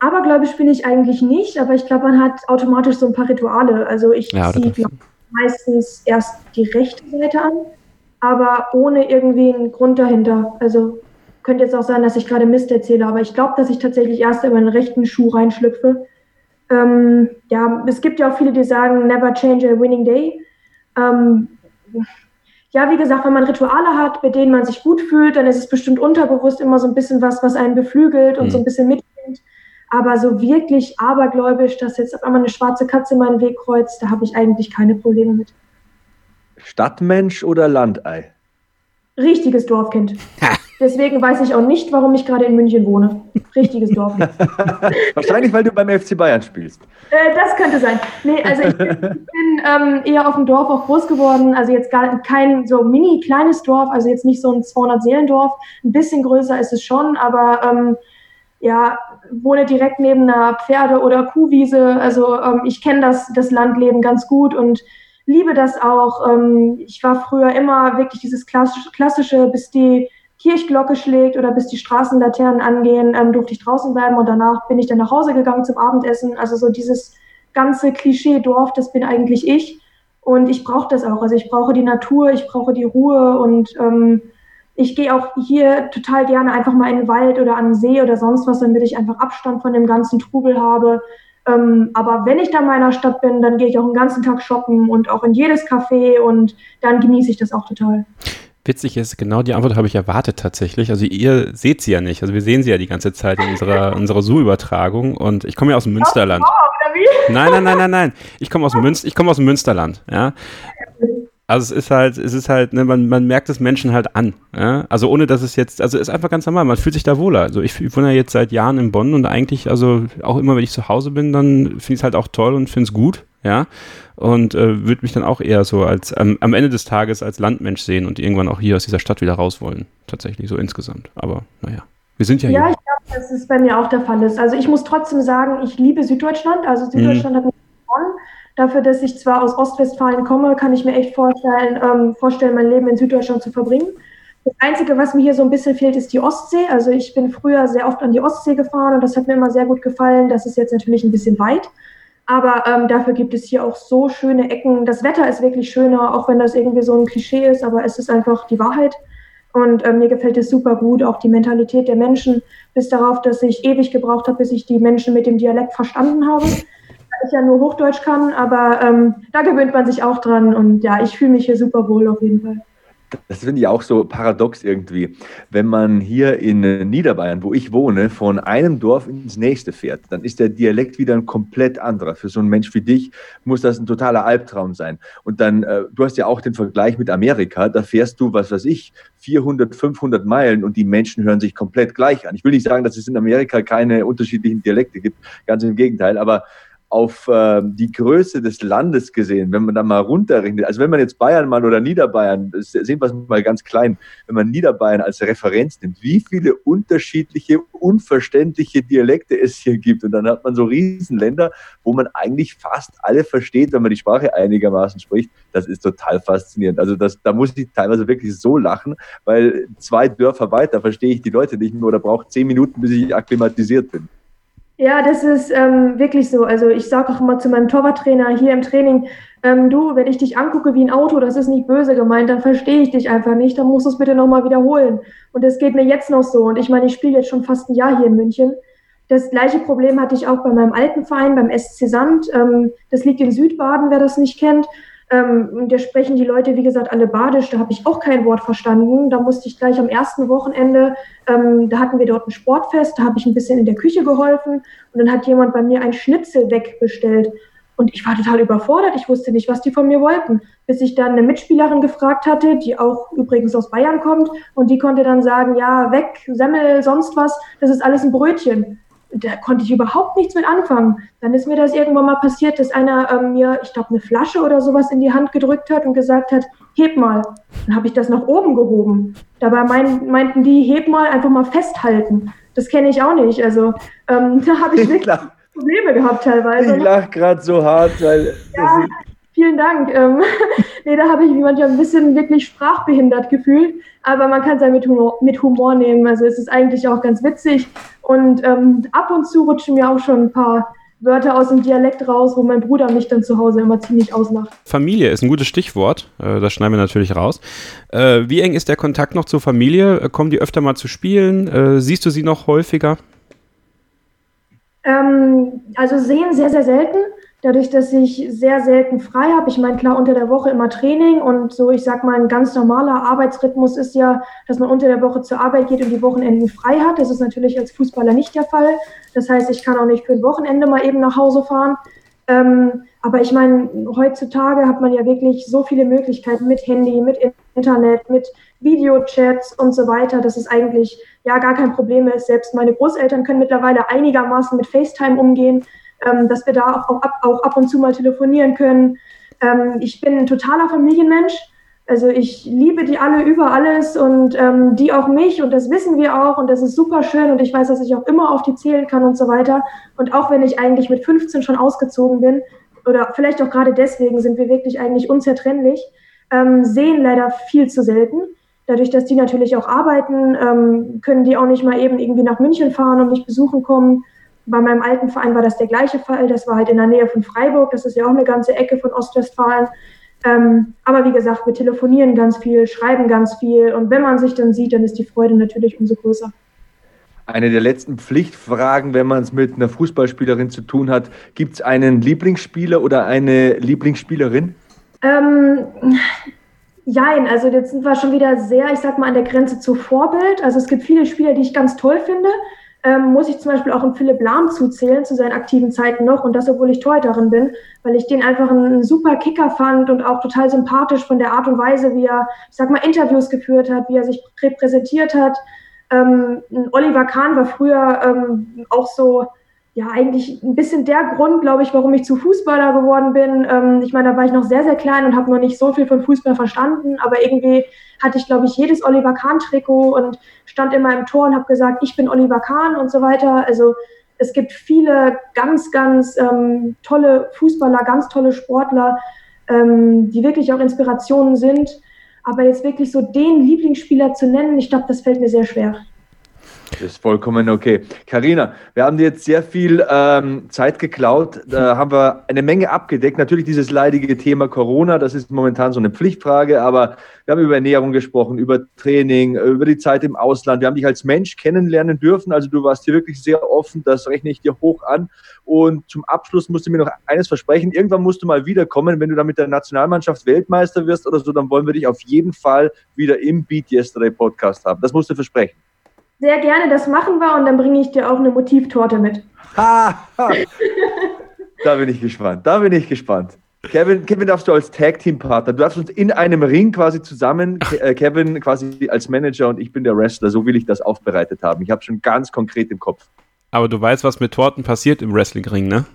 Abergläubisch bin ich eigentlich nicht, aber ich glaube, man hat automatisch so ein paar Rituale. Also ich ja, ziehe meistens erst die rechte Seite an, aber ohne irgendwie einen Grund dahinter. Also könnte jetzt auch sein, dass ich gerade Mist erzähle, aber ich glaube, dass ich tatsächlich erst in meinen rechten Schuh reinschlüpfe. Ähm, ja, es gibt ja auch viele, die sagen, never change a winning day. Ähm, ja, wie gesagt, wenn man Rituale hat, bei denen man sich gut fühlt, dann ist es bestimmt unterbewusst immer so ein bisschen was, was einen beflügelt und mhm. so ein bisschen mitnimmt. Aber so wirklich abergläubisch, dass jetzt auf einmal eine schwarze Katze meinen Weg kreuzt, da habe ich eigentlich keine Probleme mit. Stadtmensch oder Landei? Richtiges Dorfkind. Deswegen weiß ich auch nicht, warum ich gerade in München wohne. Richtiges Dorfkind. Wahrscheinlich, weil du beim FC Bayern spielst. Äh, das könnte sein. Nee, also ich bin, bin ähm, eher auf dem Dorf auch groß geworden. Also jetzt gar kein so mini kleines Dorf, also jetzt nicht so ein 200-Seelendorf. Ein bisschen größer ist es schon, aber ähm, ja, wohne direkt neben einer Pferde- oder Kuhwiese. Also ähm, ich kenne das, das Landleben ganz gut und liebe das auch. Ähm, ich war früher immer wirklich dieses klassische, bis die Kirchglocke schlägt oder bis die Straßenlaternen angehen, ähm, durfte ich draußen bleiben und danach bin ich dann nach Hause gegangen zum Abendessen. Also so dieses ganze Klischee-Dorf, das bin eigentlich ich. Und ich brauche das auch. Also ich brauche die Natur, ich brauche die Ruhe und ähm, ich gehe auch hier total gerne einfach mal in den Wald oder an den See oder sonst was, damit ich einfach Abstand von dem ganzen Trubel habe. Ähm, aber wenn ich dann in meiner Stadt bin, dann gehe ich auch den ganzen Tag shoppen und auch in jedes Café und dann genieße ich das auch total. Witzig ist, genau die Antwort habe ich erwartet tatsächlich. Also ihr seht sie ja nicht. Also wir sehen sie ja die ganze Zeit in unserer, unserer Zoo-Übertragung. Und ich komme ja aus dem Münsterland. Nein, nein, nein, nein, nein. Ich komme aus Münster, ich komme aus dem Münsterland, ja. Also es ist halt, es ist halt, ne, man, man merkt es Menschen halt an. Ja? Also ohne dass es jetzt, also es ist einfach ganz normal, man fühlt sich da wohler. Also ich, ich wohne ja jetzt seit Jahren in Bonn und eigentlich, also auch immer, wenn ich zu Hause bin, dann finde ich es halt auch toll und finde es gut, ja. Und äh, würde mich dann auch eher so als ähm, am Ende des Tages als Landmensch sehen und irgendwann auch hier aus dieser Stadt wieder raus wollen. Tatsächlich, so insgesamt. Aber naja. Wir sind ja, ja hier. Ja, ich glaube, dass es bei mir auch der Fall ist. Also ich muss trotzdem sagen, ich liebe Süddeutschland. Also Süddeutschland mhm. hat. Dafür, dass ich zwar aus Ostwestfalen komme, kann ich mir echt vorstellen, ähm, vorstellen, mein Leben in Süddeutschland zu verbringen. Das Einzige, was mir hier so ein bisschen fehlt, ist die Ostsee. Also ich bin früher sehr oft an die Ostsee gefahren und das hat mir immer sehr gut gefallen. Das ist jetzt natürlich ein bisschen weit. Aber ähm, dafür gibt es hier auch so schöne Ecken. Das Wetter ist wirklich schöner, auch wenn das irgendwie so ein Klischee ist, aber es ist einfach die Wahrheit. Und ähm, mir gefällt es super gut, auch die Mentalität der Menschen, bis darauf, dass ich ewig gebraucht habe, bis ich die Menschen mit dem Dialekt verstanden habe ich ja nur Hochdeutsch kann, aber ähm, da gewöhnt man sich auch dran und ja, ich fühle mich hier super wohl auf jeden Fall. Das finde ich auch so paradox irgendwie. Wenn man hier in Niederbayern, wo ich wohne, von einem Dorf ins nächste fährt, dann ist der Dialekt wieder ein komplett anderer. Für so einen Mensch wie dich muss das ein totaler Albtraum sein. Und dann, äh, du hast ja auch den Vergleich mit Amerika, da fährst du, was weiß ich, 400, 500 Meilen und die Menschen hören sich komplett gleich an. Ich will nicht sagen, dass es in Amerika keine unterschiedlichen Dialekte gibt, ganz im Gegenteil, aber auf äh, die Größe des Landes gesehen, wenn man da mal runterrechnet, also wenn man jetzt Bayern mal oder Niederbayern, sehen wir es mal ganz klein, wenn man Niederbayern als Referenz nimmt, wie viele unterschiedliche, unverständliche Dialekte es hier gibt. Und dann hat man so Riesenländer, wo man eigentlich fast alle versteht, wenn man die Sprache einigermaßen spricht. Das ist total faszinierend. Also das, da muss ich teilweise wirklich so lachen, weil zwei Dörfer weiter verstehe ich die Leute nicht mehr oder brauche zehn Minuten, bis ich akklimatisiert bin. Ja, das ist ähm, wirklich so. Also ich sage auch immer zu meinem Torwarttrainer hier im Training, ähm, du, wenn ich dich angucke wie ein Auto, das ist nicht böse gemeint, dann verstehe ich dich einfach nicht, dann musst du es bitte nochmal wiederholen. Und das geht mir jetzt noch so. Und ich meine, ich spiele jetzt schon fast ein Jahr hier in München. Das gleiche Problem hatte ich auch bei meinem alten Verein, beim SC Sand. Ähm, das liegt in Südbaden, wer das nicht kennt. Ähm, da sprechen die Leute, wie gesagt, alle badisch. Da habe ich auch kein Wort verstanden. Da musste ich gleich am ersten Wochenende, ähm, da hatten wir dort ein Sportfest, da habe ich ein bisschen in der Küche geholfen und dann hat jemand bei mir ein Schnitzel wegbestellt. Und ich war total überfordert. Ich wusste nicht, was die von mir wollten. Bis ich dann eine Mitspielerin gefragt hatte, die auch übrigens aus Bayern kommt. Und die konnte dann sagen, ja, weg, Semmel, sonst was. Das ist alles ein Brötchen da konnte ich überhaupt nichts mit anfangen. Dann ist mir das irgendwann mal passiert, dass einer ähm, mir, ich glaube, eine Flasche oder sowas in die Hand gedrückt hat und gesagt hat, heb mal. Dann habe ich das nach oben gehoben. Dabei mein, meinten die, heb mal, einfach mal festhalten. Das kenne ich auch nicht. Also ähm, da habe ich wirklich Probleme gehabt teilweise. Ich lache gerade so hart, weil... Ja, vielen Dank. Ähm, nee, da habe ich mich manchmal ein bisschen wirklich sprachbehindert gefühlt, aber man kann es ja mit Humor, mit Humor nehmen. Also es ist eigentlich auch ganz witzig und ähm, ab und zu rutschen mir auch schon ein paar Wörter aus dem Dialekt raus, wo mein Bruder mich dann zu Hause immer ziemlich auslacht. Familie ist ein gutes Stichwort. Äh, das schneiden wir natürlich raus. Äh, wie eng ist der Kontakt noch zur Familie? Äh, kommen die öfter mal zu spielen? Siehst du sie noch häufiger? Ähm, also sehen sehr, sehr selten dadurch, dass ich sehr selten frei habe. Ich meine, klar, unter der Woche immer Training und so, ich sag mal, ein ganz normaler Arbeitsrhythmus ist ja, dass man unter der Woche zur Arbeit geht und die Wochenenden frei hat. Das ist natürlich als Fußballer nicht der Fall. Das heißt, ich kann auch nicht für ein Wochenende mal eben nach Hause fahren. Ähm, aber ich meine, heutzutage hat man ja wirklich so viele Möglichkeiten mit Handy, mit Internet, mit Videochats und so weiter, dass es eigentlich ja gar kein Problem ist. Selbst meine Großeltern können mittlerweile einigermaßen mit FaceTime umgehen ähm, dass wir da auch, auch, ab, auch ab und zu mal telefonieren können. Ähm, ich bin ein totaler Familienmensch. Also ich liebe die alle über alles und ähm, die auch mich und das wissen wir auch und das ist super schön und ich weiß, dass ich auch immer auf die zählen kann und so weiter. Und auch wenn ich eigentlich mit 15 schon ausgezogen bin oder vielleicht auch gerade deswegen sind wir wirklich eigentlich unzertrennlich, ähm, sehen leider viel zu selten. Dadurch, dass die natürlich auch arbeiten, ähm, können die auch nicht mal eben irgendwie nach München fahren und mich besuchen kommen. Bei meinem alten Verein war das der gleiche Fall. Das war halt in der Nähe von Freiburg. Das ist ja auch eine ganze Ecke von Ostwestfalen. Ähm, aber wie gesagt, wir telefonieren ganz viel, schreiben ganz viel. Und wenn man sich dann sieht, dann ist die Freude natürlich umso größer. Eine der letzten Pflichtfragen, wenn man es mit einer Fußballspielerin zu tun hat, gibt es einen Lieblingsspieler oder eine Lieblingsspielerin? Ähm, Jein, also jetzt sind wir schon wieder sehr, ich sag mal, an der Grenze zu Vorbild. Also es gibt viele Spieler, die ich ganz toll finde ähm, muss ich zum Beispiel auch einen Philipp Lahm zuzählen zu seinen aktiven Zeiten noch und das, obwohl ich Torhüterin bin, weil ich den einfach einen super Kicker fand und auch total sympathisch von der Art und Weise, wie er, ich sag mal, Interviews geführt hat, wie er sich repräsentiert hat. Ähm, Oliver Kahn war früher ähm, auch so, ja, eigentlich ein bisschen der Grund, glaube ich, warum ich zu Fußballer geworden bin. Ähm, ich meine, da war ich noch sehr, sehr klein und habe noch nicht so viel von Fußball verstanden, aber irgendwie hatte ich, glaube ich, jedes Oliver Kahn-Trikot und stand immer im Tor und habe gesagt, ich bin Oliver Kahn und so weiter. Also es gibt viele ganz, ganz ähm, tolle Fußballer, ganz tolle Sportler, ähm, die wirklich auch Inspirationen sind. Aber jetzt wirklich so den Lieblingsspieler zu nennen, ich glaube, das fällt mir sehr schwer. Das ist vollkommen okay. Karina, wir haben dir jetzt sehr viel ähm, Zeit geklaut. Da haben wir eine Menge abgedeckt. Natürlich dieses leidige Thema Corona, das ist momentan so eine Pflichtfrage, aber wir haben über Ernährung gesprochen, über Training, über die Zeit im Ausland. Wir haben dich als Mensch kennenlernen dürfen. Also du warst hier wirklich sehr offen, das rechne ich dir hoch an. Und zum Abschluss musst du mir noch eines versprechen. Irgendwann musst du mal wiederkommen, wenn du dann mit der Nationalmannschaft Weltmeister wirst oder so, dann wollen wir dich auf jeden Fall wieder im Beat Yesterday Podcast haben. Das musst du versprechen. Sehr gerne, das machen wir und dann bringe ich dir auch eine Motivtorte mit. Ha, ha. da bin ich gespannt. Da bin ich gespannt. Kevin, Kevin darfst du als Tag-Team-Partner, du darfst uns in einem Ring quasi zusammen, äh, Kevin quasi als Manager und ich bin der Wrestler, so will ich das aufbereitet haben. Ich habe schon ganz konkret im Kopf. Aber du weißt, was mit Torten passiert im Wrestling-Ring, ne?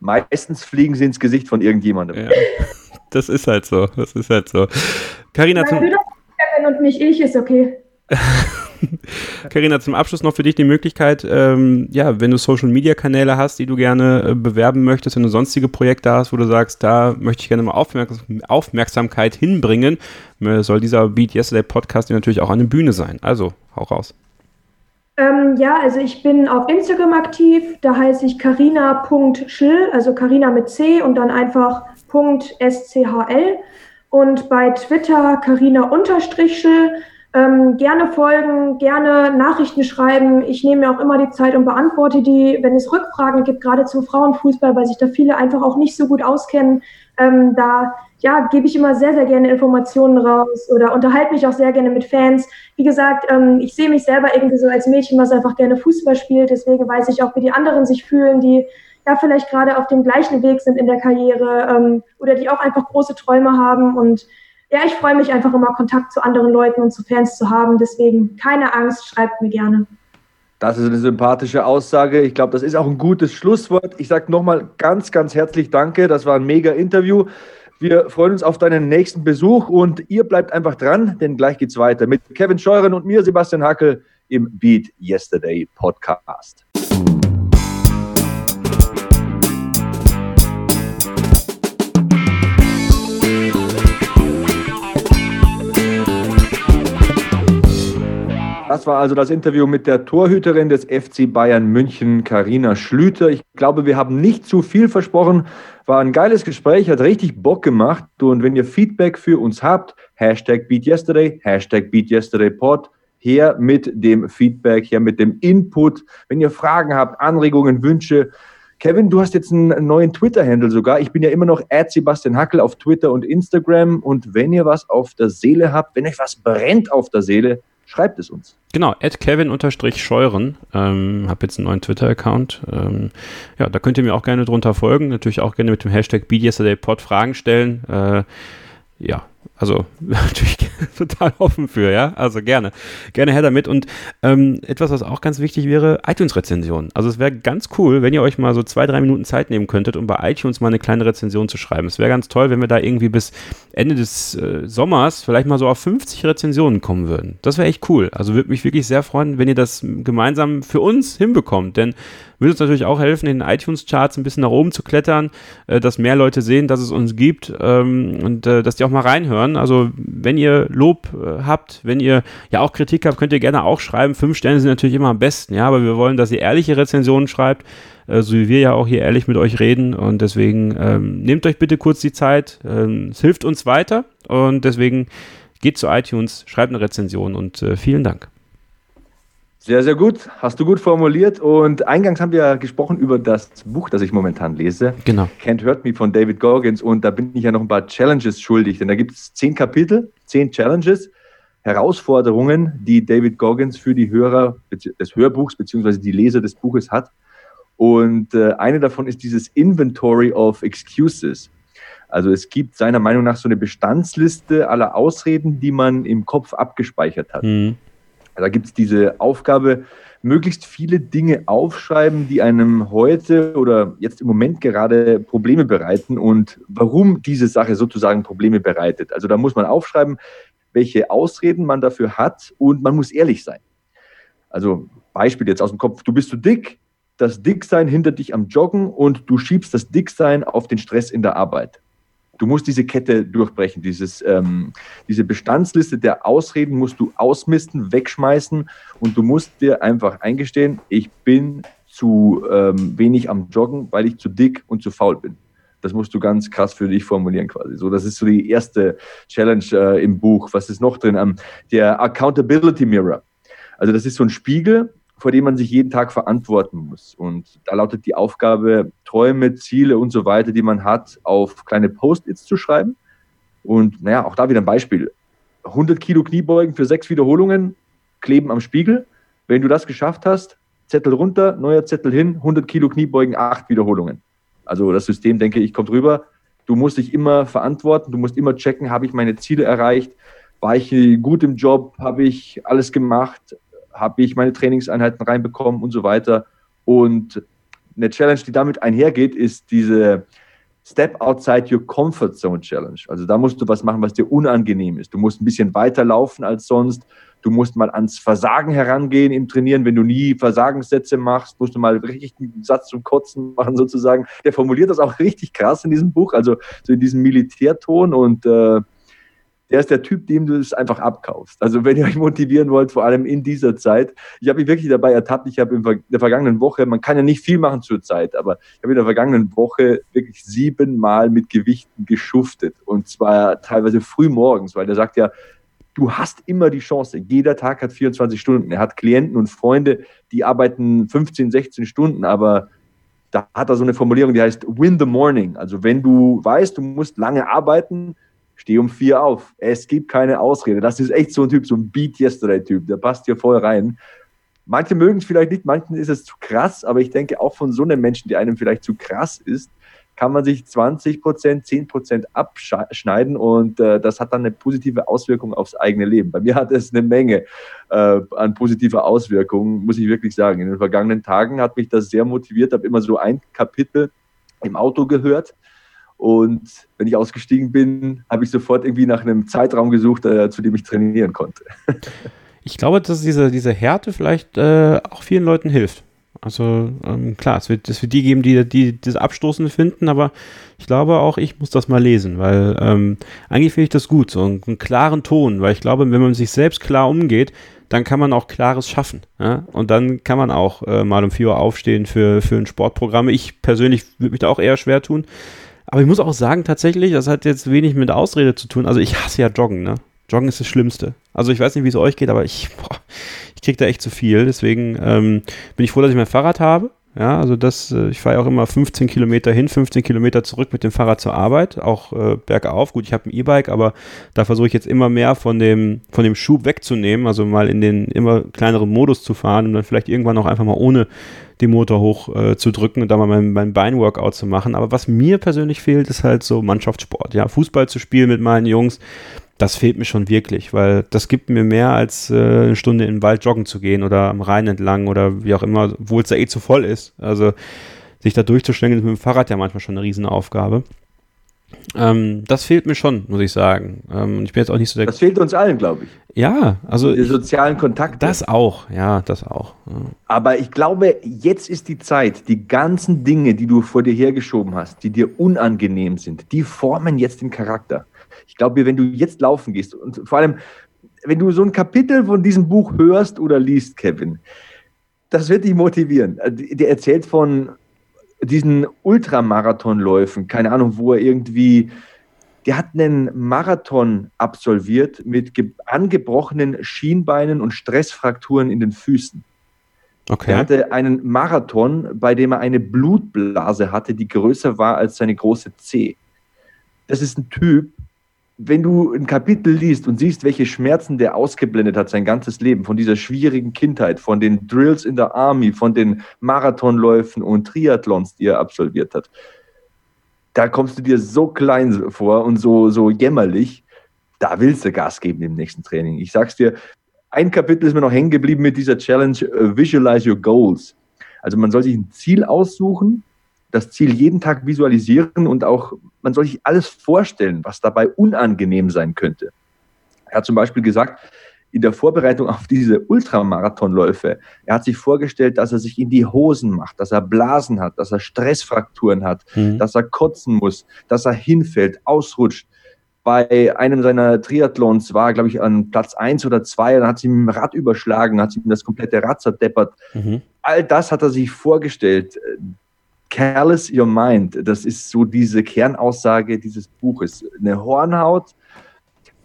Meistens fliegen sie ins Gesicht von irgendjemandem. Ja, das ist halt so. Das ist halt so. Carina, zum. Kevin und nicht ich ist okay. Karina, zum Abschluss noch für dich die Möglichkeit, ähm, ja, wenn du Social Media Kanäle hast, die du gerne äh, bewerben möchtest, wenn du sonstige Projekte hast, wo du sagst, da möchte ich gerne mal Aufmerks Aufmerksamkeit hinbringen, äh, soll dieser Beat Yesterday Podcast natürlich auch eine Bühne sein. Also, hau raus. Ähm, ja, also ich bin auf Instagram aktiv, da heiße ich carina.schill, also Carina mit C und dann einfach .schl und bei Twitter carina-schill ähm, gerne folgen, gerne Nachrichten schreiben. Ich nehme mir auch immer die Zeit und beantworte die, wenn es Rückfragen gibt, gerade zum Frauenfußball, weil sich da viele einfach auch nicht so gut auskennen. Ähm, da ja, gebe ich immer sehr, sehr gerne Informationen raus oder unterhalte mich auch sehr gerne mit Fans. Wie gesagt, ähm, ich sehe mich selber irgendwie so als Mädchen, was einfach gerne Fußball spielt. Deswegen weiß ich auch, wie die anderen sich fühlen, die ja vielleicht gerade auf dem gleichen Weg sind in der Karriere ähm, oder die auch einfach große Träume haben und ja, ich freue mich einfach immer, Kontakt zu anderen Leuten und zu Fans zu haben. Deswegen keine Angst, schreibt mir gerne. Das ist eine sympathische Aussage. Ich glaube, das ist auch ein gutes Schlusswort. Ich sage nochmal ganz, ganz herzlich Danke. Das war ein mega Interview. Wir freuen uns auf deinen nächsten Besuch und ihr bleibt einfach dran, denn gleich geht's weiter mit Kevin Scheuren und mir, Sebastian Hackel, im Beat Yesterday Podcast. Das war also das Interview mit der Torhüterin des FC Bayern München, Karina Schlüter. Ich glaube, wir haben nicht zu viel versprochen. War ein geiles Gespräch, hat richtig Bock gemacht. Und wenn ihr Feedback für uns habt, Hashtag BeatYesterday, Hashtag BeatYesterdayPod, her mit dem Feedback, her mit dem Input. Wenn ihr Fragen habt, Anregungen, Wünsche, Kevin, du hast jetzt einen neuen Twitter-Handle sogar. Ich bin ja immer noch at Sebastian Hackel auf Twitter und Instagram. Und wenn ihr was auf der Seele habt, wenn euch was brennt auf der Seele, schreibt es uns. Genau, at Kevin-Scheuren. Ähm, hab jetzt einen neuen Twitter-Account. Ähm, ja, da könnt ihr mir auch gerne drunter folgen. Natürlich auch gerne mit dem Hashtag BeatYesterdayPod Fragen stellen. Äh, ja, also natürlich total offen für, ja. Also gerne. Gerne her damit. Und ähm, etwas, was auch ganz wichtig wäre, iTunes-Rezensionen. Also es wäre ganz cool, wenn ihr euch mal so zwei, drei Minuten Zeit nehmen könntet, um bei iTunes mal eine kleine Rezension zu schreiben. Es wäre ganz toll, wenn wir da irgendwie bis Ende des äh, Sommers vielleicht mal so auf 50 Rezensionen kommen würden. Das wäre echt cool. Also würde mich wirklich sehr freuen, wenn ihr das gemeinsam für uns hinbekommt. Denn würde uns natürlich auch helfen, in den iTunes-Charts ein bisschen nach oben zu klettern, äh, dass mehr Leute sehen, dass es uns gibt ähm, und äh, dass die auch mal reinhören. Also wenn ihr Lob äh, habt, wenn ihr ja auch Kritik habt, könnt ihr gerne auch schreiben. Fünf Sterne sind natürlich immer am besten, ja, aber wir wollen, dass ihr ehrliche Rezensionen schreibt, äh, so wie wir ja auch hier ehrlich mit euch reden. Und deswegen ähm, nehmt euch bitte kurz die Zeit. Ähm, es hilft uns weiter und deswegen geht zu iTunes, schreibt eine Rezension und äh, vielen Dank. Sehr, sehr gut. Hast du gut formuliert. Und eingangs haben wir ja gesprochen über das Buch, das ich momentan lese. Genau. Can't Hurt Me von David Goggins. Und da bin ich ja noch ein paar Challenges schuldig. Denn da gibt es zehn Kapitel, zehn Challenges, Herausforderungen, die David Goggins für die Hörer des Hörbuchs bzw. die Leser des Buches hat. Und äh, eine davon ist dieses Inventory of Excuses. Also es gibt seiner Meinung nach so eine Bestandsliste aller Ausreden, die man im Kopf abgespeichert hat. Mhm. Da gibt es diese Aufgabe, möglichst viele Dinge aufschreiben, die einem heute oder jetzt im Moment gerade Probleme bereiten und warum diese Sache sozusagen Probleme bereitet. Also da muss man aufschreiben, welche Ausreden man dafür hat und man muss ehrlich sein. Also Beispiel jetzt aus dem Kopf, du bist zu dick, das Dicksein hindert dich am Joggen und du schiebst das Dicksein auf den Stress in der Arbeit. Du musst diese Kette durchbrechen, dieses, ähm, diese Bestandsliste der Ausreden musst du ausmisten, wegschmeißen und du musst dir einfach eingestehen, ich bin zu ähm, wenig am Joggen, weil ich zu dick und zu faul bin. Das musst du ganz krass für dich formulieren quasi. So, das ist so die erste Challenge äh, im Buch. Was ist noch drin? Ähm, der Accountability Mirror. Also das ist so ein Spiegel, vor dem man sich jeden Tag verantworten muss. Und da lautet die Aufgabe, Träume, Ziele und so weiter, die man hat, auf kleine Post-its zu schreiben. Und naja, auch da wieder ein Beispiel. 100 Kilo Kniebeugen für sechs Wiederholungen, kleben am Spiegel. Wenn du das geschafft hast, Zettel runter, neuer Zettel hin, 100 Kilo Kniebeugen, acht Wiederholungen. Also das System, denke ich, kommt rüber. Du musst dich immer verantworten, du musst immer checken, habe ich meine Ziele erreicht, war ich gut im Job, habe ich alles gemacht, habe ich meine Trainingseinheiten reinbekommen und so weiter. Und eine Challenge, die damit einhergeht, ist diese Step Outside Your Comfort Zone Challenge. Also da musst du was machen, was dir unangenehm ist. Du musst ein bisschen weiter laufen als sonst. Du musst mal ans Versagen herangehen im Trainieren. Wenn du nie Versagenssätze machst, musst du mal richtig einen Satz zum Kotzen machen sozusagen. Der formuliert das auch richtig krass in diesem Buch, also so in diesem Militärton und äh, der ist der Typ, dem du es einfach abkaufst. Also wenn ihr euch motivieren wollt, vor allem in dieser Zeit. Ich habe mich wirklich dabei ertappt. Ich habe in der vergangenen Woche, man kann ja nicht viel machen zur Zeit, aber ich habe in der vergangenen Woche wirklich siebenmal mit Gewichten geschuftet. Und zwar teilweise früh morgens, weil der sagt ja, du hast immer die Chance. Jeder Tag hat 24 Stunden. Er hat Klienten und Freunde, die arbeiten 15, 16 Stunden, aber da hat er so eine Formulierung, die heißt Win the Morning. Also wenn du weißt, du musst lange arbeiten, steh um vier auf. Es gibt keine Ausrede. Das ist echt so ein Typ, so ein Beat Yesterday-Typ. Der passt hier voll rein. Manche mögen es vielleicht nicht, manchen ist es zu krass, aber ich denke auch von so einem Menschen, der einem vielleicht zu krass ist, kann man sich 20 Prozent, 10 Prozent abschneiden und äh, das hat dann eine positive Auswirkung aufs eigene Leben. Bei mir hat es eine Menge äh, an positiver Auswirkungen, muss ich wirklich sagen. In den vergangenen Tagen hat mich das sehr motiviert, habe immer so ein Kapitel im Auto gehört und wenn ich ausgestiegen bin, habe ich sofort irgendwie nach einem Zeitraum gesucht, äh, zu dem ich trainieren konnte. ich glaube, dass diese, diese Härte vielleicht äh, auch vielen Leuten hilft. Also ähm, klar, es wird, es wird die geben, die, die das Abstoßende finden, aber ich glaube auch, ich muss das mal lesen, weil ähm, eigentlich finde ich das gut, so einen, einen, klaren Ton, weil ich glaube, wenn man sich selbst klar umgeht, dann kann man auch Klares schaffen. Ja? Und dann kann man auch äh, mal um 4 Uhr aufstehen für, für ein Sportprogramm. Ich persönlich würde mich da auch eher schwer tun. Aber ich muss auch sagen, tatsächlich, das hat jetzt wenig mit Ausrede zu tun. Also ich hasse ja Joggen, ne? Joggen ist das Schlimmste. Also ich weiß nicht, wie es euch geht, aber ich, boah, ich kriege da echt zu viel. Deswegen ähm, bin ich froh, dass ich mein Fahrrad habe. Ja, also das, äh, ich fahre ja auch immer 15 Kilometer hin, 15 Kilometer zurück mit dem Fahrrad zur Arbeit, auch äh, bergauf. Gut, ich habe ein E-Bike, aber da versuche ich jetzt immer mehr von dem, von dem Schub wegzunehmen, also mal in den immer kleineren Modus zu fahren und dann vielleicht irgendwann auch einfach mal ohne den Motor hoch äh, zu drücken und da mal mein, mein Beinworkout zu machen. Aber was mir persönlich fehlt, ist halt so Mannschaftssport. Ja, Fußball zu spielen mit meinen Jungs, das fehlt mir schon wirklich, weil das gibt mir mehr als äh, eine Stunde in den Wald joggen zu gehen oder am Rhein entlang oder wie auch immer, obwohl es da eh zu voll ist. Also sich da durchzuschlängeln mit dem Fahrrad ja manchmal schon eine Riesenaufgabe. Ähm, das fehlt mir schon, muss ich sagen. Ähm, ich bin jetzt auch nicht so der. Das fehlt uns allen, glaube ich. Ja, also. Die sozialen Kontakte. Das auch, ja, das auch. Ja. Aber ich glaube, jetzt ist die Zeit, die ganzen Dinge, die du vor dir hergeschoben hast, die dir unangenehm sind, die formen jetzt den Charakter. Ich glaube, wenn du jetzt laufen gehst und vor allem, wenn du so ein Kapitel von diesem Buch hörst oder liest, Kevin, das wird dich motivieren. Der erzählt von diesen Ultramarathonläufen, keine Ahnung, wo er irgendwie, der hat einen Marathon absolviert mit angebrochenen Schienbeinen und Stressfrakturen in den Füßen. Okay. Er hatte einen Marathon, bei dem er eine Blutblase hatte, die größer war als seine große C. Das ist ein Typ, wenn du ein Kapitel liest und siehst, welche Schmerzen der ausgeblendet hat sein ganzes Leben, von dieser schwierigen Kindheit, von den Drills in der Army, von den Marathonläufen und Triathlons, die er absolviert hat, da kommst du dir so klein vor und so, so jämmerlich, da willst du Gas geben im nächsten Training. Ich sag's dir, ein Kapitel ist mir noch hängen geblieben mit dieser Challenge, uh, Visualize Your Goals. Also man soll sich ein Ziel aussuchen das Ziel jeden Tag visualisieren und auch, man soll sich alles vorstellen, was dabei unangenehm sein könnte. Er hat zum Beispiel gesagt, in der Vorbereitung auf diese Ultramarathonläufe, er hat sich vorgestellt, dass er sich in die Hosen macht, dass er Blasen hat, dass er Stressfrakturen hat, mhm. dass er kotzen muss, dass er hinfällt, ausrutscht. Bei einem seiner Triathlons war, glaube ich, an Platz eins oder zwei, dann hat sie ihm Rad überschlagen, hat sie ihm das komplette Rad zerdeppert. Mhm. All das hat er sich vorgestellt. Careless Your Mind, das ist so diese Kernaussage dieses Buches. Eine Hornhaut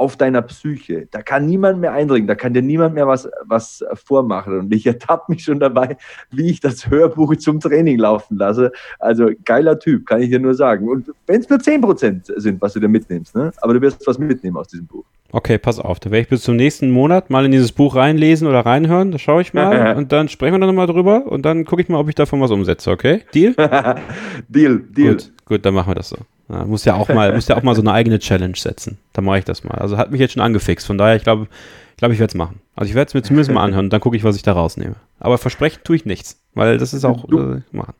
auf deiner Psyche. Da kann niemand mehr eindringen, da kann dir niemand mehr was, was vormachen. Und ich ertappe mich schon dabei, wie ich das Hörbuch zum Training laufen lasse. Also geiler Typ, kann ich dir nur sagen. Und wenn es nur 10% sind, was du da mitnimmst, ne? aber du wirst was mitnehmen aus diesem Buch. Okay, pass auf. Da werde ich bis zum nächsten Monat mal in dieses Buch reinlesen oder reinhören. Da schaue ich mal und dann sprechen wir dann nochmal drüber und dann gucke ich mal, ob ich davon was umsetze, okay? Deal? Deal, Deal. Gut, gut, dann machen wir das so. Ja, muss ja auch mal, muss ja auch mal so eine eigene Challenge setzen. Dann mache ich das mal. Also hat mich jetzt schon angefixt. Von daher, ich glaube, ich glaube, ich werde es machen. Also ich werde es mir zumindest mal anhören und dann gucke ich, was ich da rausnehme. Aber versprechen tue ich nichts, weil das ist auch du, äh, machen.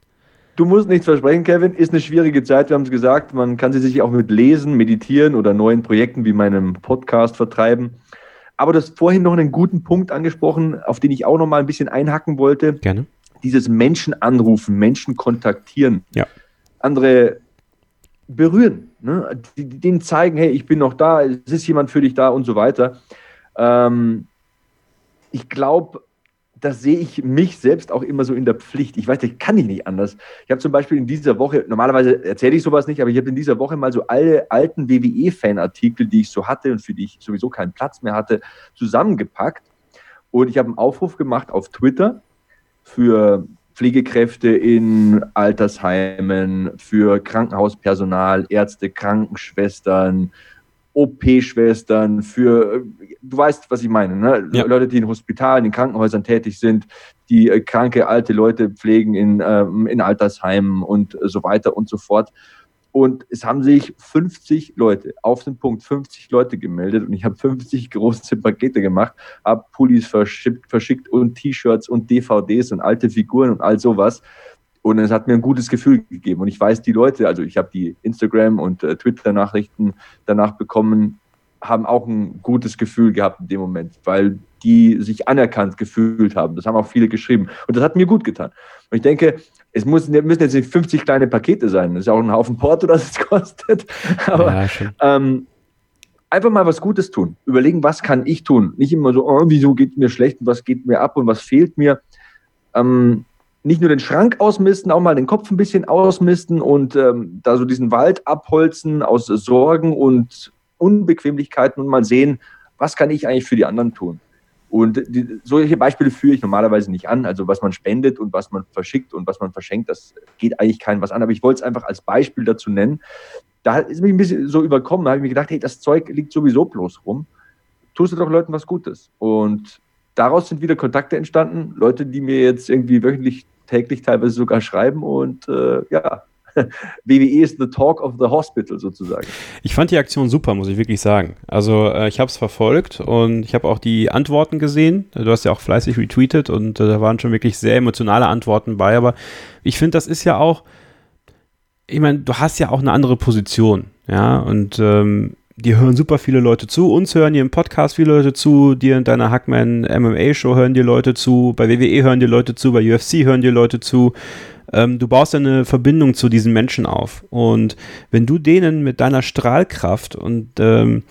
Du musst nichts versprechen, Kevin. Ist eine schwierige Zeit, wir haben es gesagt. Man kann sie sich auch mit Lesen, Meditieren oder neuen Projekten wie meinem Podcast vertreiben. Aber du hast vorhin noch einen guten Punkt angesprochen, auf den ich auch noch mal ein bisschen einhacken wollte. Gerne. Dieses Menschen anrufen, Menschen kontaktieren. Ja. Andere berühren, ne? denen zeigen, hey, ich bin noch da, es ist jemand für dich da und so weiter. Ähm, ich glaube, da sehe ich mich selbst auch immer so in der Pflicht. Ich weiß, ich kann ich nicht anders. Ich habe zum Beispiel in dieser Woche, normalerweise erzähle ich sowas nicht, aber ich habe in dieser Woche mal so alle alten WWE-Fanartikel, die ich so hatte und für die ich sowieso keinen Platz mehr hatte, zusammengepackt. Und ich habe einen Aufruf gemacht auf Twitter für Pflegekräfte in Altersheimen, für Krankenhauspersonal, Ärzte, Krankenschwestern, OP-Schwestern, für, du weißt, was ich meine, ne? Ja. Leute, die in Hospitalen, in Krankenhäusern tätig sind, die äh, kranke alte Leute pflegen in, ähm, in Altersheimen und so weiter und so fort. Und es haben sich 50 Leute, auf den Punkt 50 Leute gemeldet und ich habe 50 große Pakete gemacht, habe Pullis verschickt, verschickt und T-Shirts und DVDs und alte Figuren und all sowas. Und es hat mir ein gutes Gefühl gegeben. Und ich weiß, die Leute, also ich habe die Instagram- und äh, Twitter-Nachrichten danach bekommen, haben auch ein gutes Gefühl gehabt in dem Moment, weil die sich anerkannt gefühlt haben. Das haben auch viele geschrieben. Und das hat mir gut getan. Und ich denke, es muss, müssen jetzt nicht 50 kleine Pakete sein. Das ist auch ein Haufen Porto, das es kostet. Aber ja, ähm, einfach mal was Gutes tun. Überlegen, was kann ich tun? Nicht immer so, oh, wieso geht mir schlecht und was geht mir ab und was fehlt mir. Ähm, nicht nur den Schrank ausmisten, auch mal den Kopf ein bisschen ausmisten und ähm, da so diesen Wald abholzen aus Sorgen und Unbequemlichkeiten und mal sehen, was kann ich eigentlich für die anderen tun. Und die, solche Beispiele führe ich normalerweise nicht an. Also was man spendet und was man verschickt und was man verschenkt, das geht eigentlich keinem was an. Aber ich wollte es einfach als Beispiel dazu nennen. Da ist mich ein bisschen so überkommen. Da habe ich mir gedacht, hey, das Zeug liegt sowieso bloß rum. Tust du doch Leuten was Gutes. Und daraus sind wieder Kontakte entstanden. Leute, die mir jetzt irgendwie wöchentlich, täglich teilweise sogar schreiben. Und äh, ja, WWE ist the talk of the hospital sozusagen. Ich fand die Aktion super, muss ich wirklich sagen. Also äh, ich habe es verfolgt und ich habe auch die Antworten gesehen. Du hast ja auch fleißig retweetet und äh, da waren schon wirklich sehr emotionale Antworten bei. Aber ich finde, das ist ja auch, ich meine, du hast ja auch eine andere Position, ja, und ähm, die hören super viele Leute zu. Uns hören hier im Podcast viele Leute zu. Dir in deiner Hackman MMA Show hören die Leute zu. Bei WWE hören die Leute zu. Bei UFC hören die Leute zu ähm, du baust eine Verbindung zu diesen Menschen auf. Und wenn du denen mit deiner Strahlkraft und ähm,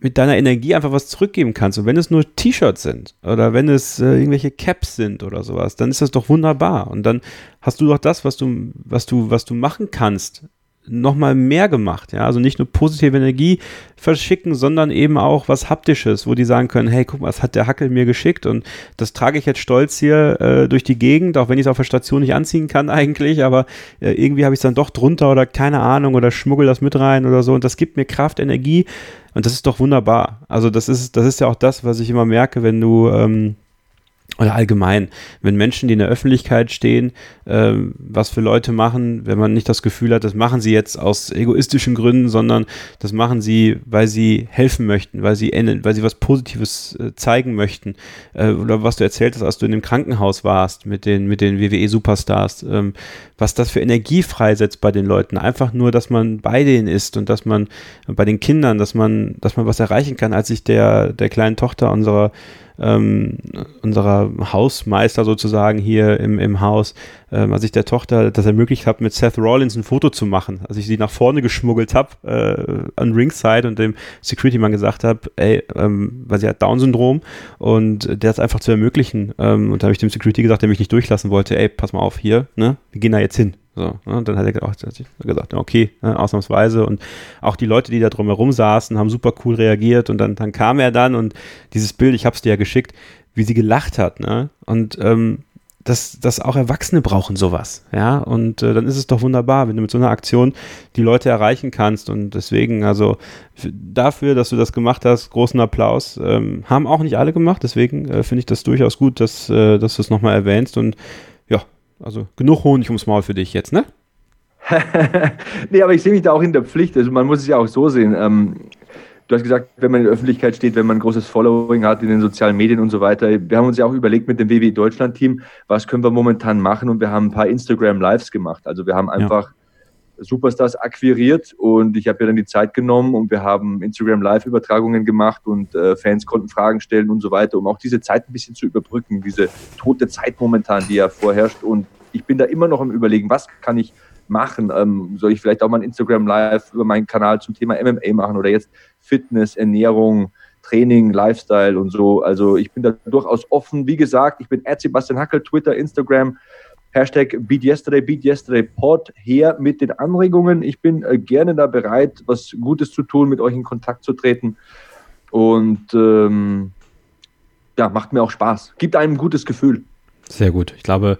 mit deiner Energie einfach was zurückgeben kannst. Und wenn es nur T-Shirts sind oder wenn es äh, irgendwelche Caps sind oder sowas, dann ist das doch wunderbar. Und dann hast du doch das, was du, was du, was du machen kannst, nochmal mehr gemacht. Ja, also nicht nur positive Energie verschicken, sondern eben auch was Haptisches, wo die sagen können, hey, guck mal, was hat der Hackel mir geschickt und das trage ich jetzt stolz hier äh, durch die Gegend, auch wenn ich es auf der Station nicht anziehen kann eigentlich, aber äh, irgendwie habe ich es dann doch drunter oder keine Ahnung oder schmuggel das mit rein oder so und das gibt mir Kraft, Energie und das ist doch wunderbar. Also das ist, das ist ja auch das, was ich immer merke, wenn du ähm, oder allgemein, wenn Menschen, die in der Öffentlichkeit stehen, äh, was für Leute machen, wenn man nicht das Gefühl hat, das machen sie jetzt aus egoistischen Gründen, sondern das machen sie, weil sie helfen möchten, weil sie, weil sie was Positives äh, zeigen möchten. Äh, oder was du erzählt hast, als du in dem Krankenhaus warst mit den, mit den WWE-Superstars, ähm, was das für Energie freisetzt bei den Leuten. Einfach nur, dass man bei denen ist und dass man bei den Kindern, dass man, dass man was erreichen kann, als ich der, der kleinen Tochter unserer ähm, unserer Hausmeister sozusagen hier im, im Haus, ähm, als ich der Tochter das ermöglicht habe, mit Seth Rollins ein Foto zu machen. Als ich sie nach vorne geschmuggelt habe, äh, an Ringside und dem Security-Mann gesagt habe, ey, ähm, weil sie hat Down-Syndrom und der es einfach zu ermöglichen. Ähm, und da habe ich dem Security gesagt, der mich nicht durchlassen wollte, ey, pass mal auf, hier, ne, wir gehen da jetzt hin. So, ne? Und dann hat er auch gesagt, okay, ne, ausnahmsweise. Und auch die Leute, die da drumherum saßen, haben super cool reagiert. Und dann, dann kam er dann und dieses Bild, ich habe es dir ja geschickt, wie sie gelacht hat. Ne? Und ähm, dass, dass auch Erwachsene brauchen sowas, ja, und äh, dann ist es doch wunderbar, wenn du mit so einer Aktion die Leute erreichen kannst und deswegen, also dafür, dass du das gemacht hast, großen Applaus, ähm, haben auch nicht alle gemacht, deswegen äh, finde ich das durchaus gut, dass, äh, dass du es nochmal erwähnst und also genug Honig ums Maul für dich jetzt, ne? nee, aber ich sehe mich da auch in der Pflicht. Also man muss es ja auch so sehen. Ähm, du hast gesagt, wenn man in der Öffentlichkeit steht, wenn man ein großes Following hat in den sozialen Medien und so weiter. Wir haben uns ja auch überlegt mit dem WWE Deutschland Team, was können wir momentan machen und wir haben ein paar Instagram Lives gemacht. Also wir haben einfach ja. Superstars akquiriert und ich habe ja dann die Zeit genommen und wir haben Instagram Live-Übertragungen gemacht und äh, Fans konnten Fragen stellen und so weiter, um auch diese Zeit ein bisschen zu überbrücken, diese tote Zeit momentan, die ja vorherrscht. Und ich bin da immer noch im Überlegen, was kann ich machen? Ähm, soll ich vielleicht auch mal ein Instagram Live über meinen Kanal zum Thema MMA machen oder jetzt Fitness, Ernährung, Training, Lifestyle und so. Also ich bin da durchaus offen. Wie gesagt, ich bin Sebastian Hackel, Twitter, Instagram. Hashtag Beat Yesterday, Beat Yesterday Pod her mit den Anregungen. Ich bin äh, gerne da bereit, was Gutes zu tun, mit euch in Kontakt zu treten. Und ähm, ja, macht mir auch Spaß. Gibt einem ein gutes Gefühl. Sehr gut. Ich glaube,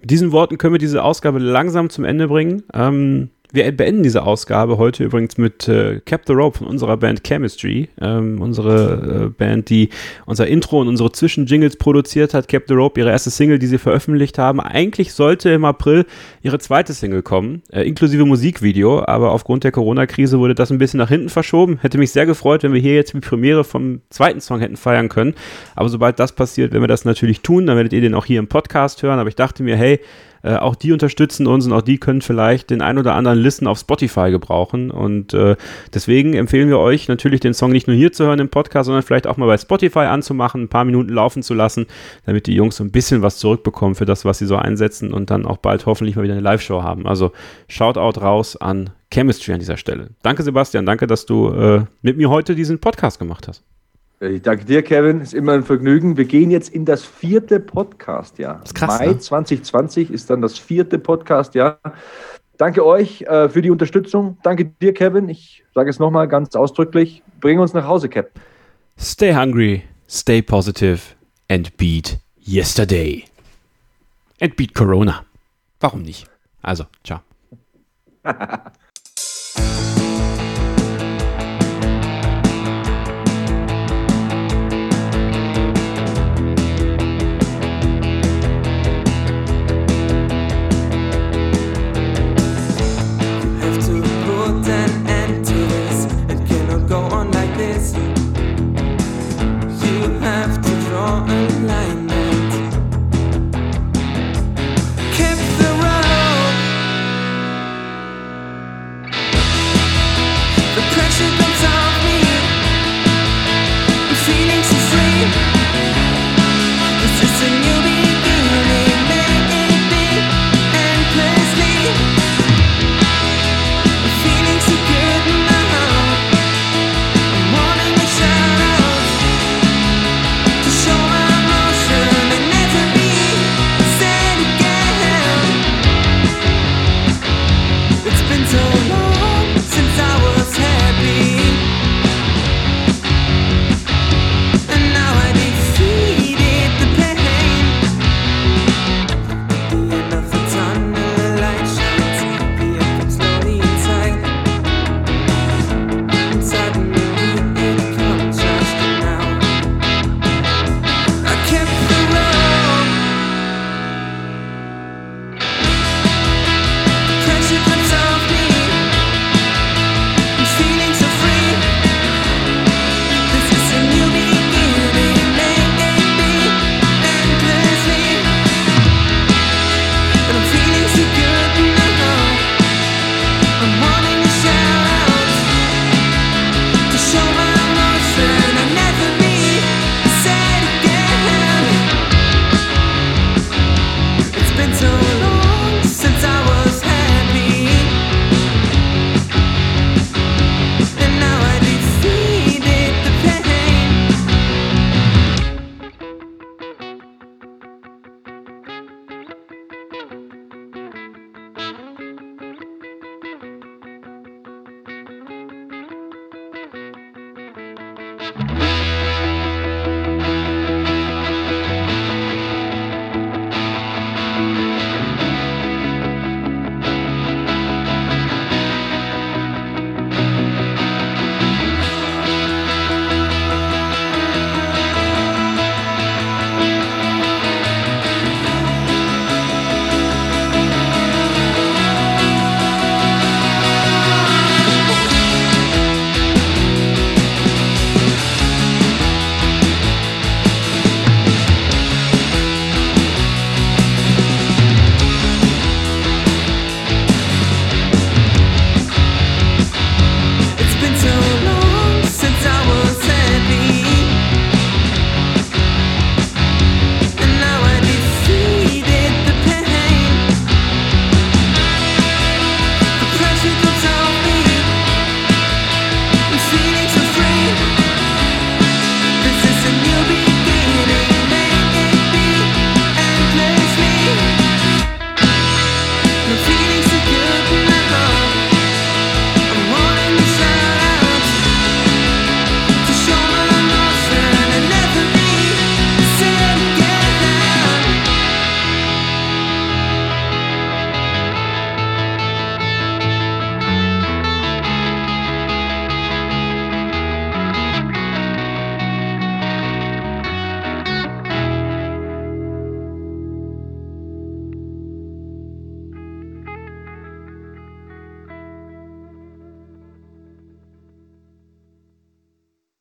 mit diesen Worten können wir diese Ausgabe langsam zum Ende bringen. Ähm, wir beenden diese Ausgabe heute übrigens mit äh, Cap the Rope von unserer Band Chemistry. Ähm, unsere äh, Band, die unser Intro und unsere Zwischenjingles produziert hat. Cap the Rope, ihre erste Single, die sie veröffentlicht haben. Eigentlich sollte im April ihre zweite Single kommen, äh, inklusive Musikvideo. Aber aufgrund der Corona-Krise wurde das ein bisschen nach hinten verschoben. Hätte mich sehr gefreut, wenn wir hier jetzt die Premiere vom zweiten Song hätten feiern können. Aber sobald das passiert, werden wir das natürlich tun. Dann werdet ihr den auch hier im Podcast hören. Aber ich dachte mir, hey, Äh, auch die unterstützen uns und auch die können vielleicht den ein oder anderen Listen auf Spotify gebrauchen. Und äh, deswegen empfehlen wir euch natürlich den Song nicht nur hier zu hören im Podcast, sondern vielleicht auch mal bei Spotify anzumachen, ein paar Minuten laufen zu lassen, damit die Jungs so ein bisschen was zurückbekommen für das, was sie so einsetzen und dann auch bald hoffentlich mal wieder eine Live-Show haben. Also Shoutout raus an Chemistry an dieser Stelle. Danke, Sebastian. Danke, dass du äh, mit mir heute diesen Podcast gemacht hast. Ich danke dir, Kevin. Ist immer ein Vergnügen. Wir gehen jetzt in das vierte Podcast-Jahr. Mai ne? 2020 ist dann das vierte Podcast-Jahr. Danke euch äh, für die Unterstützung. Danke dir, Kevin. Ich sage es nochmal ganz ausdrücklich. Bring uns nach Hause, Cap. Stay hungry, stay positive and beat yesterday. And beat Corona. Warum nicht? Also, ciao.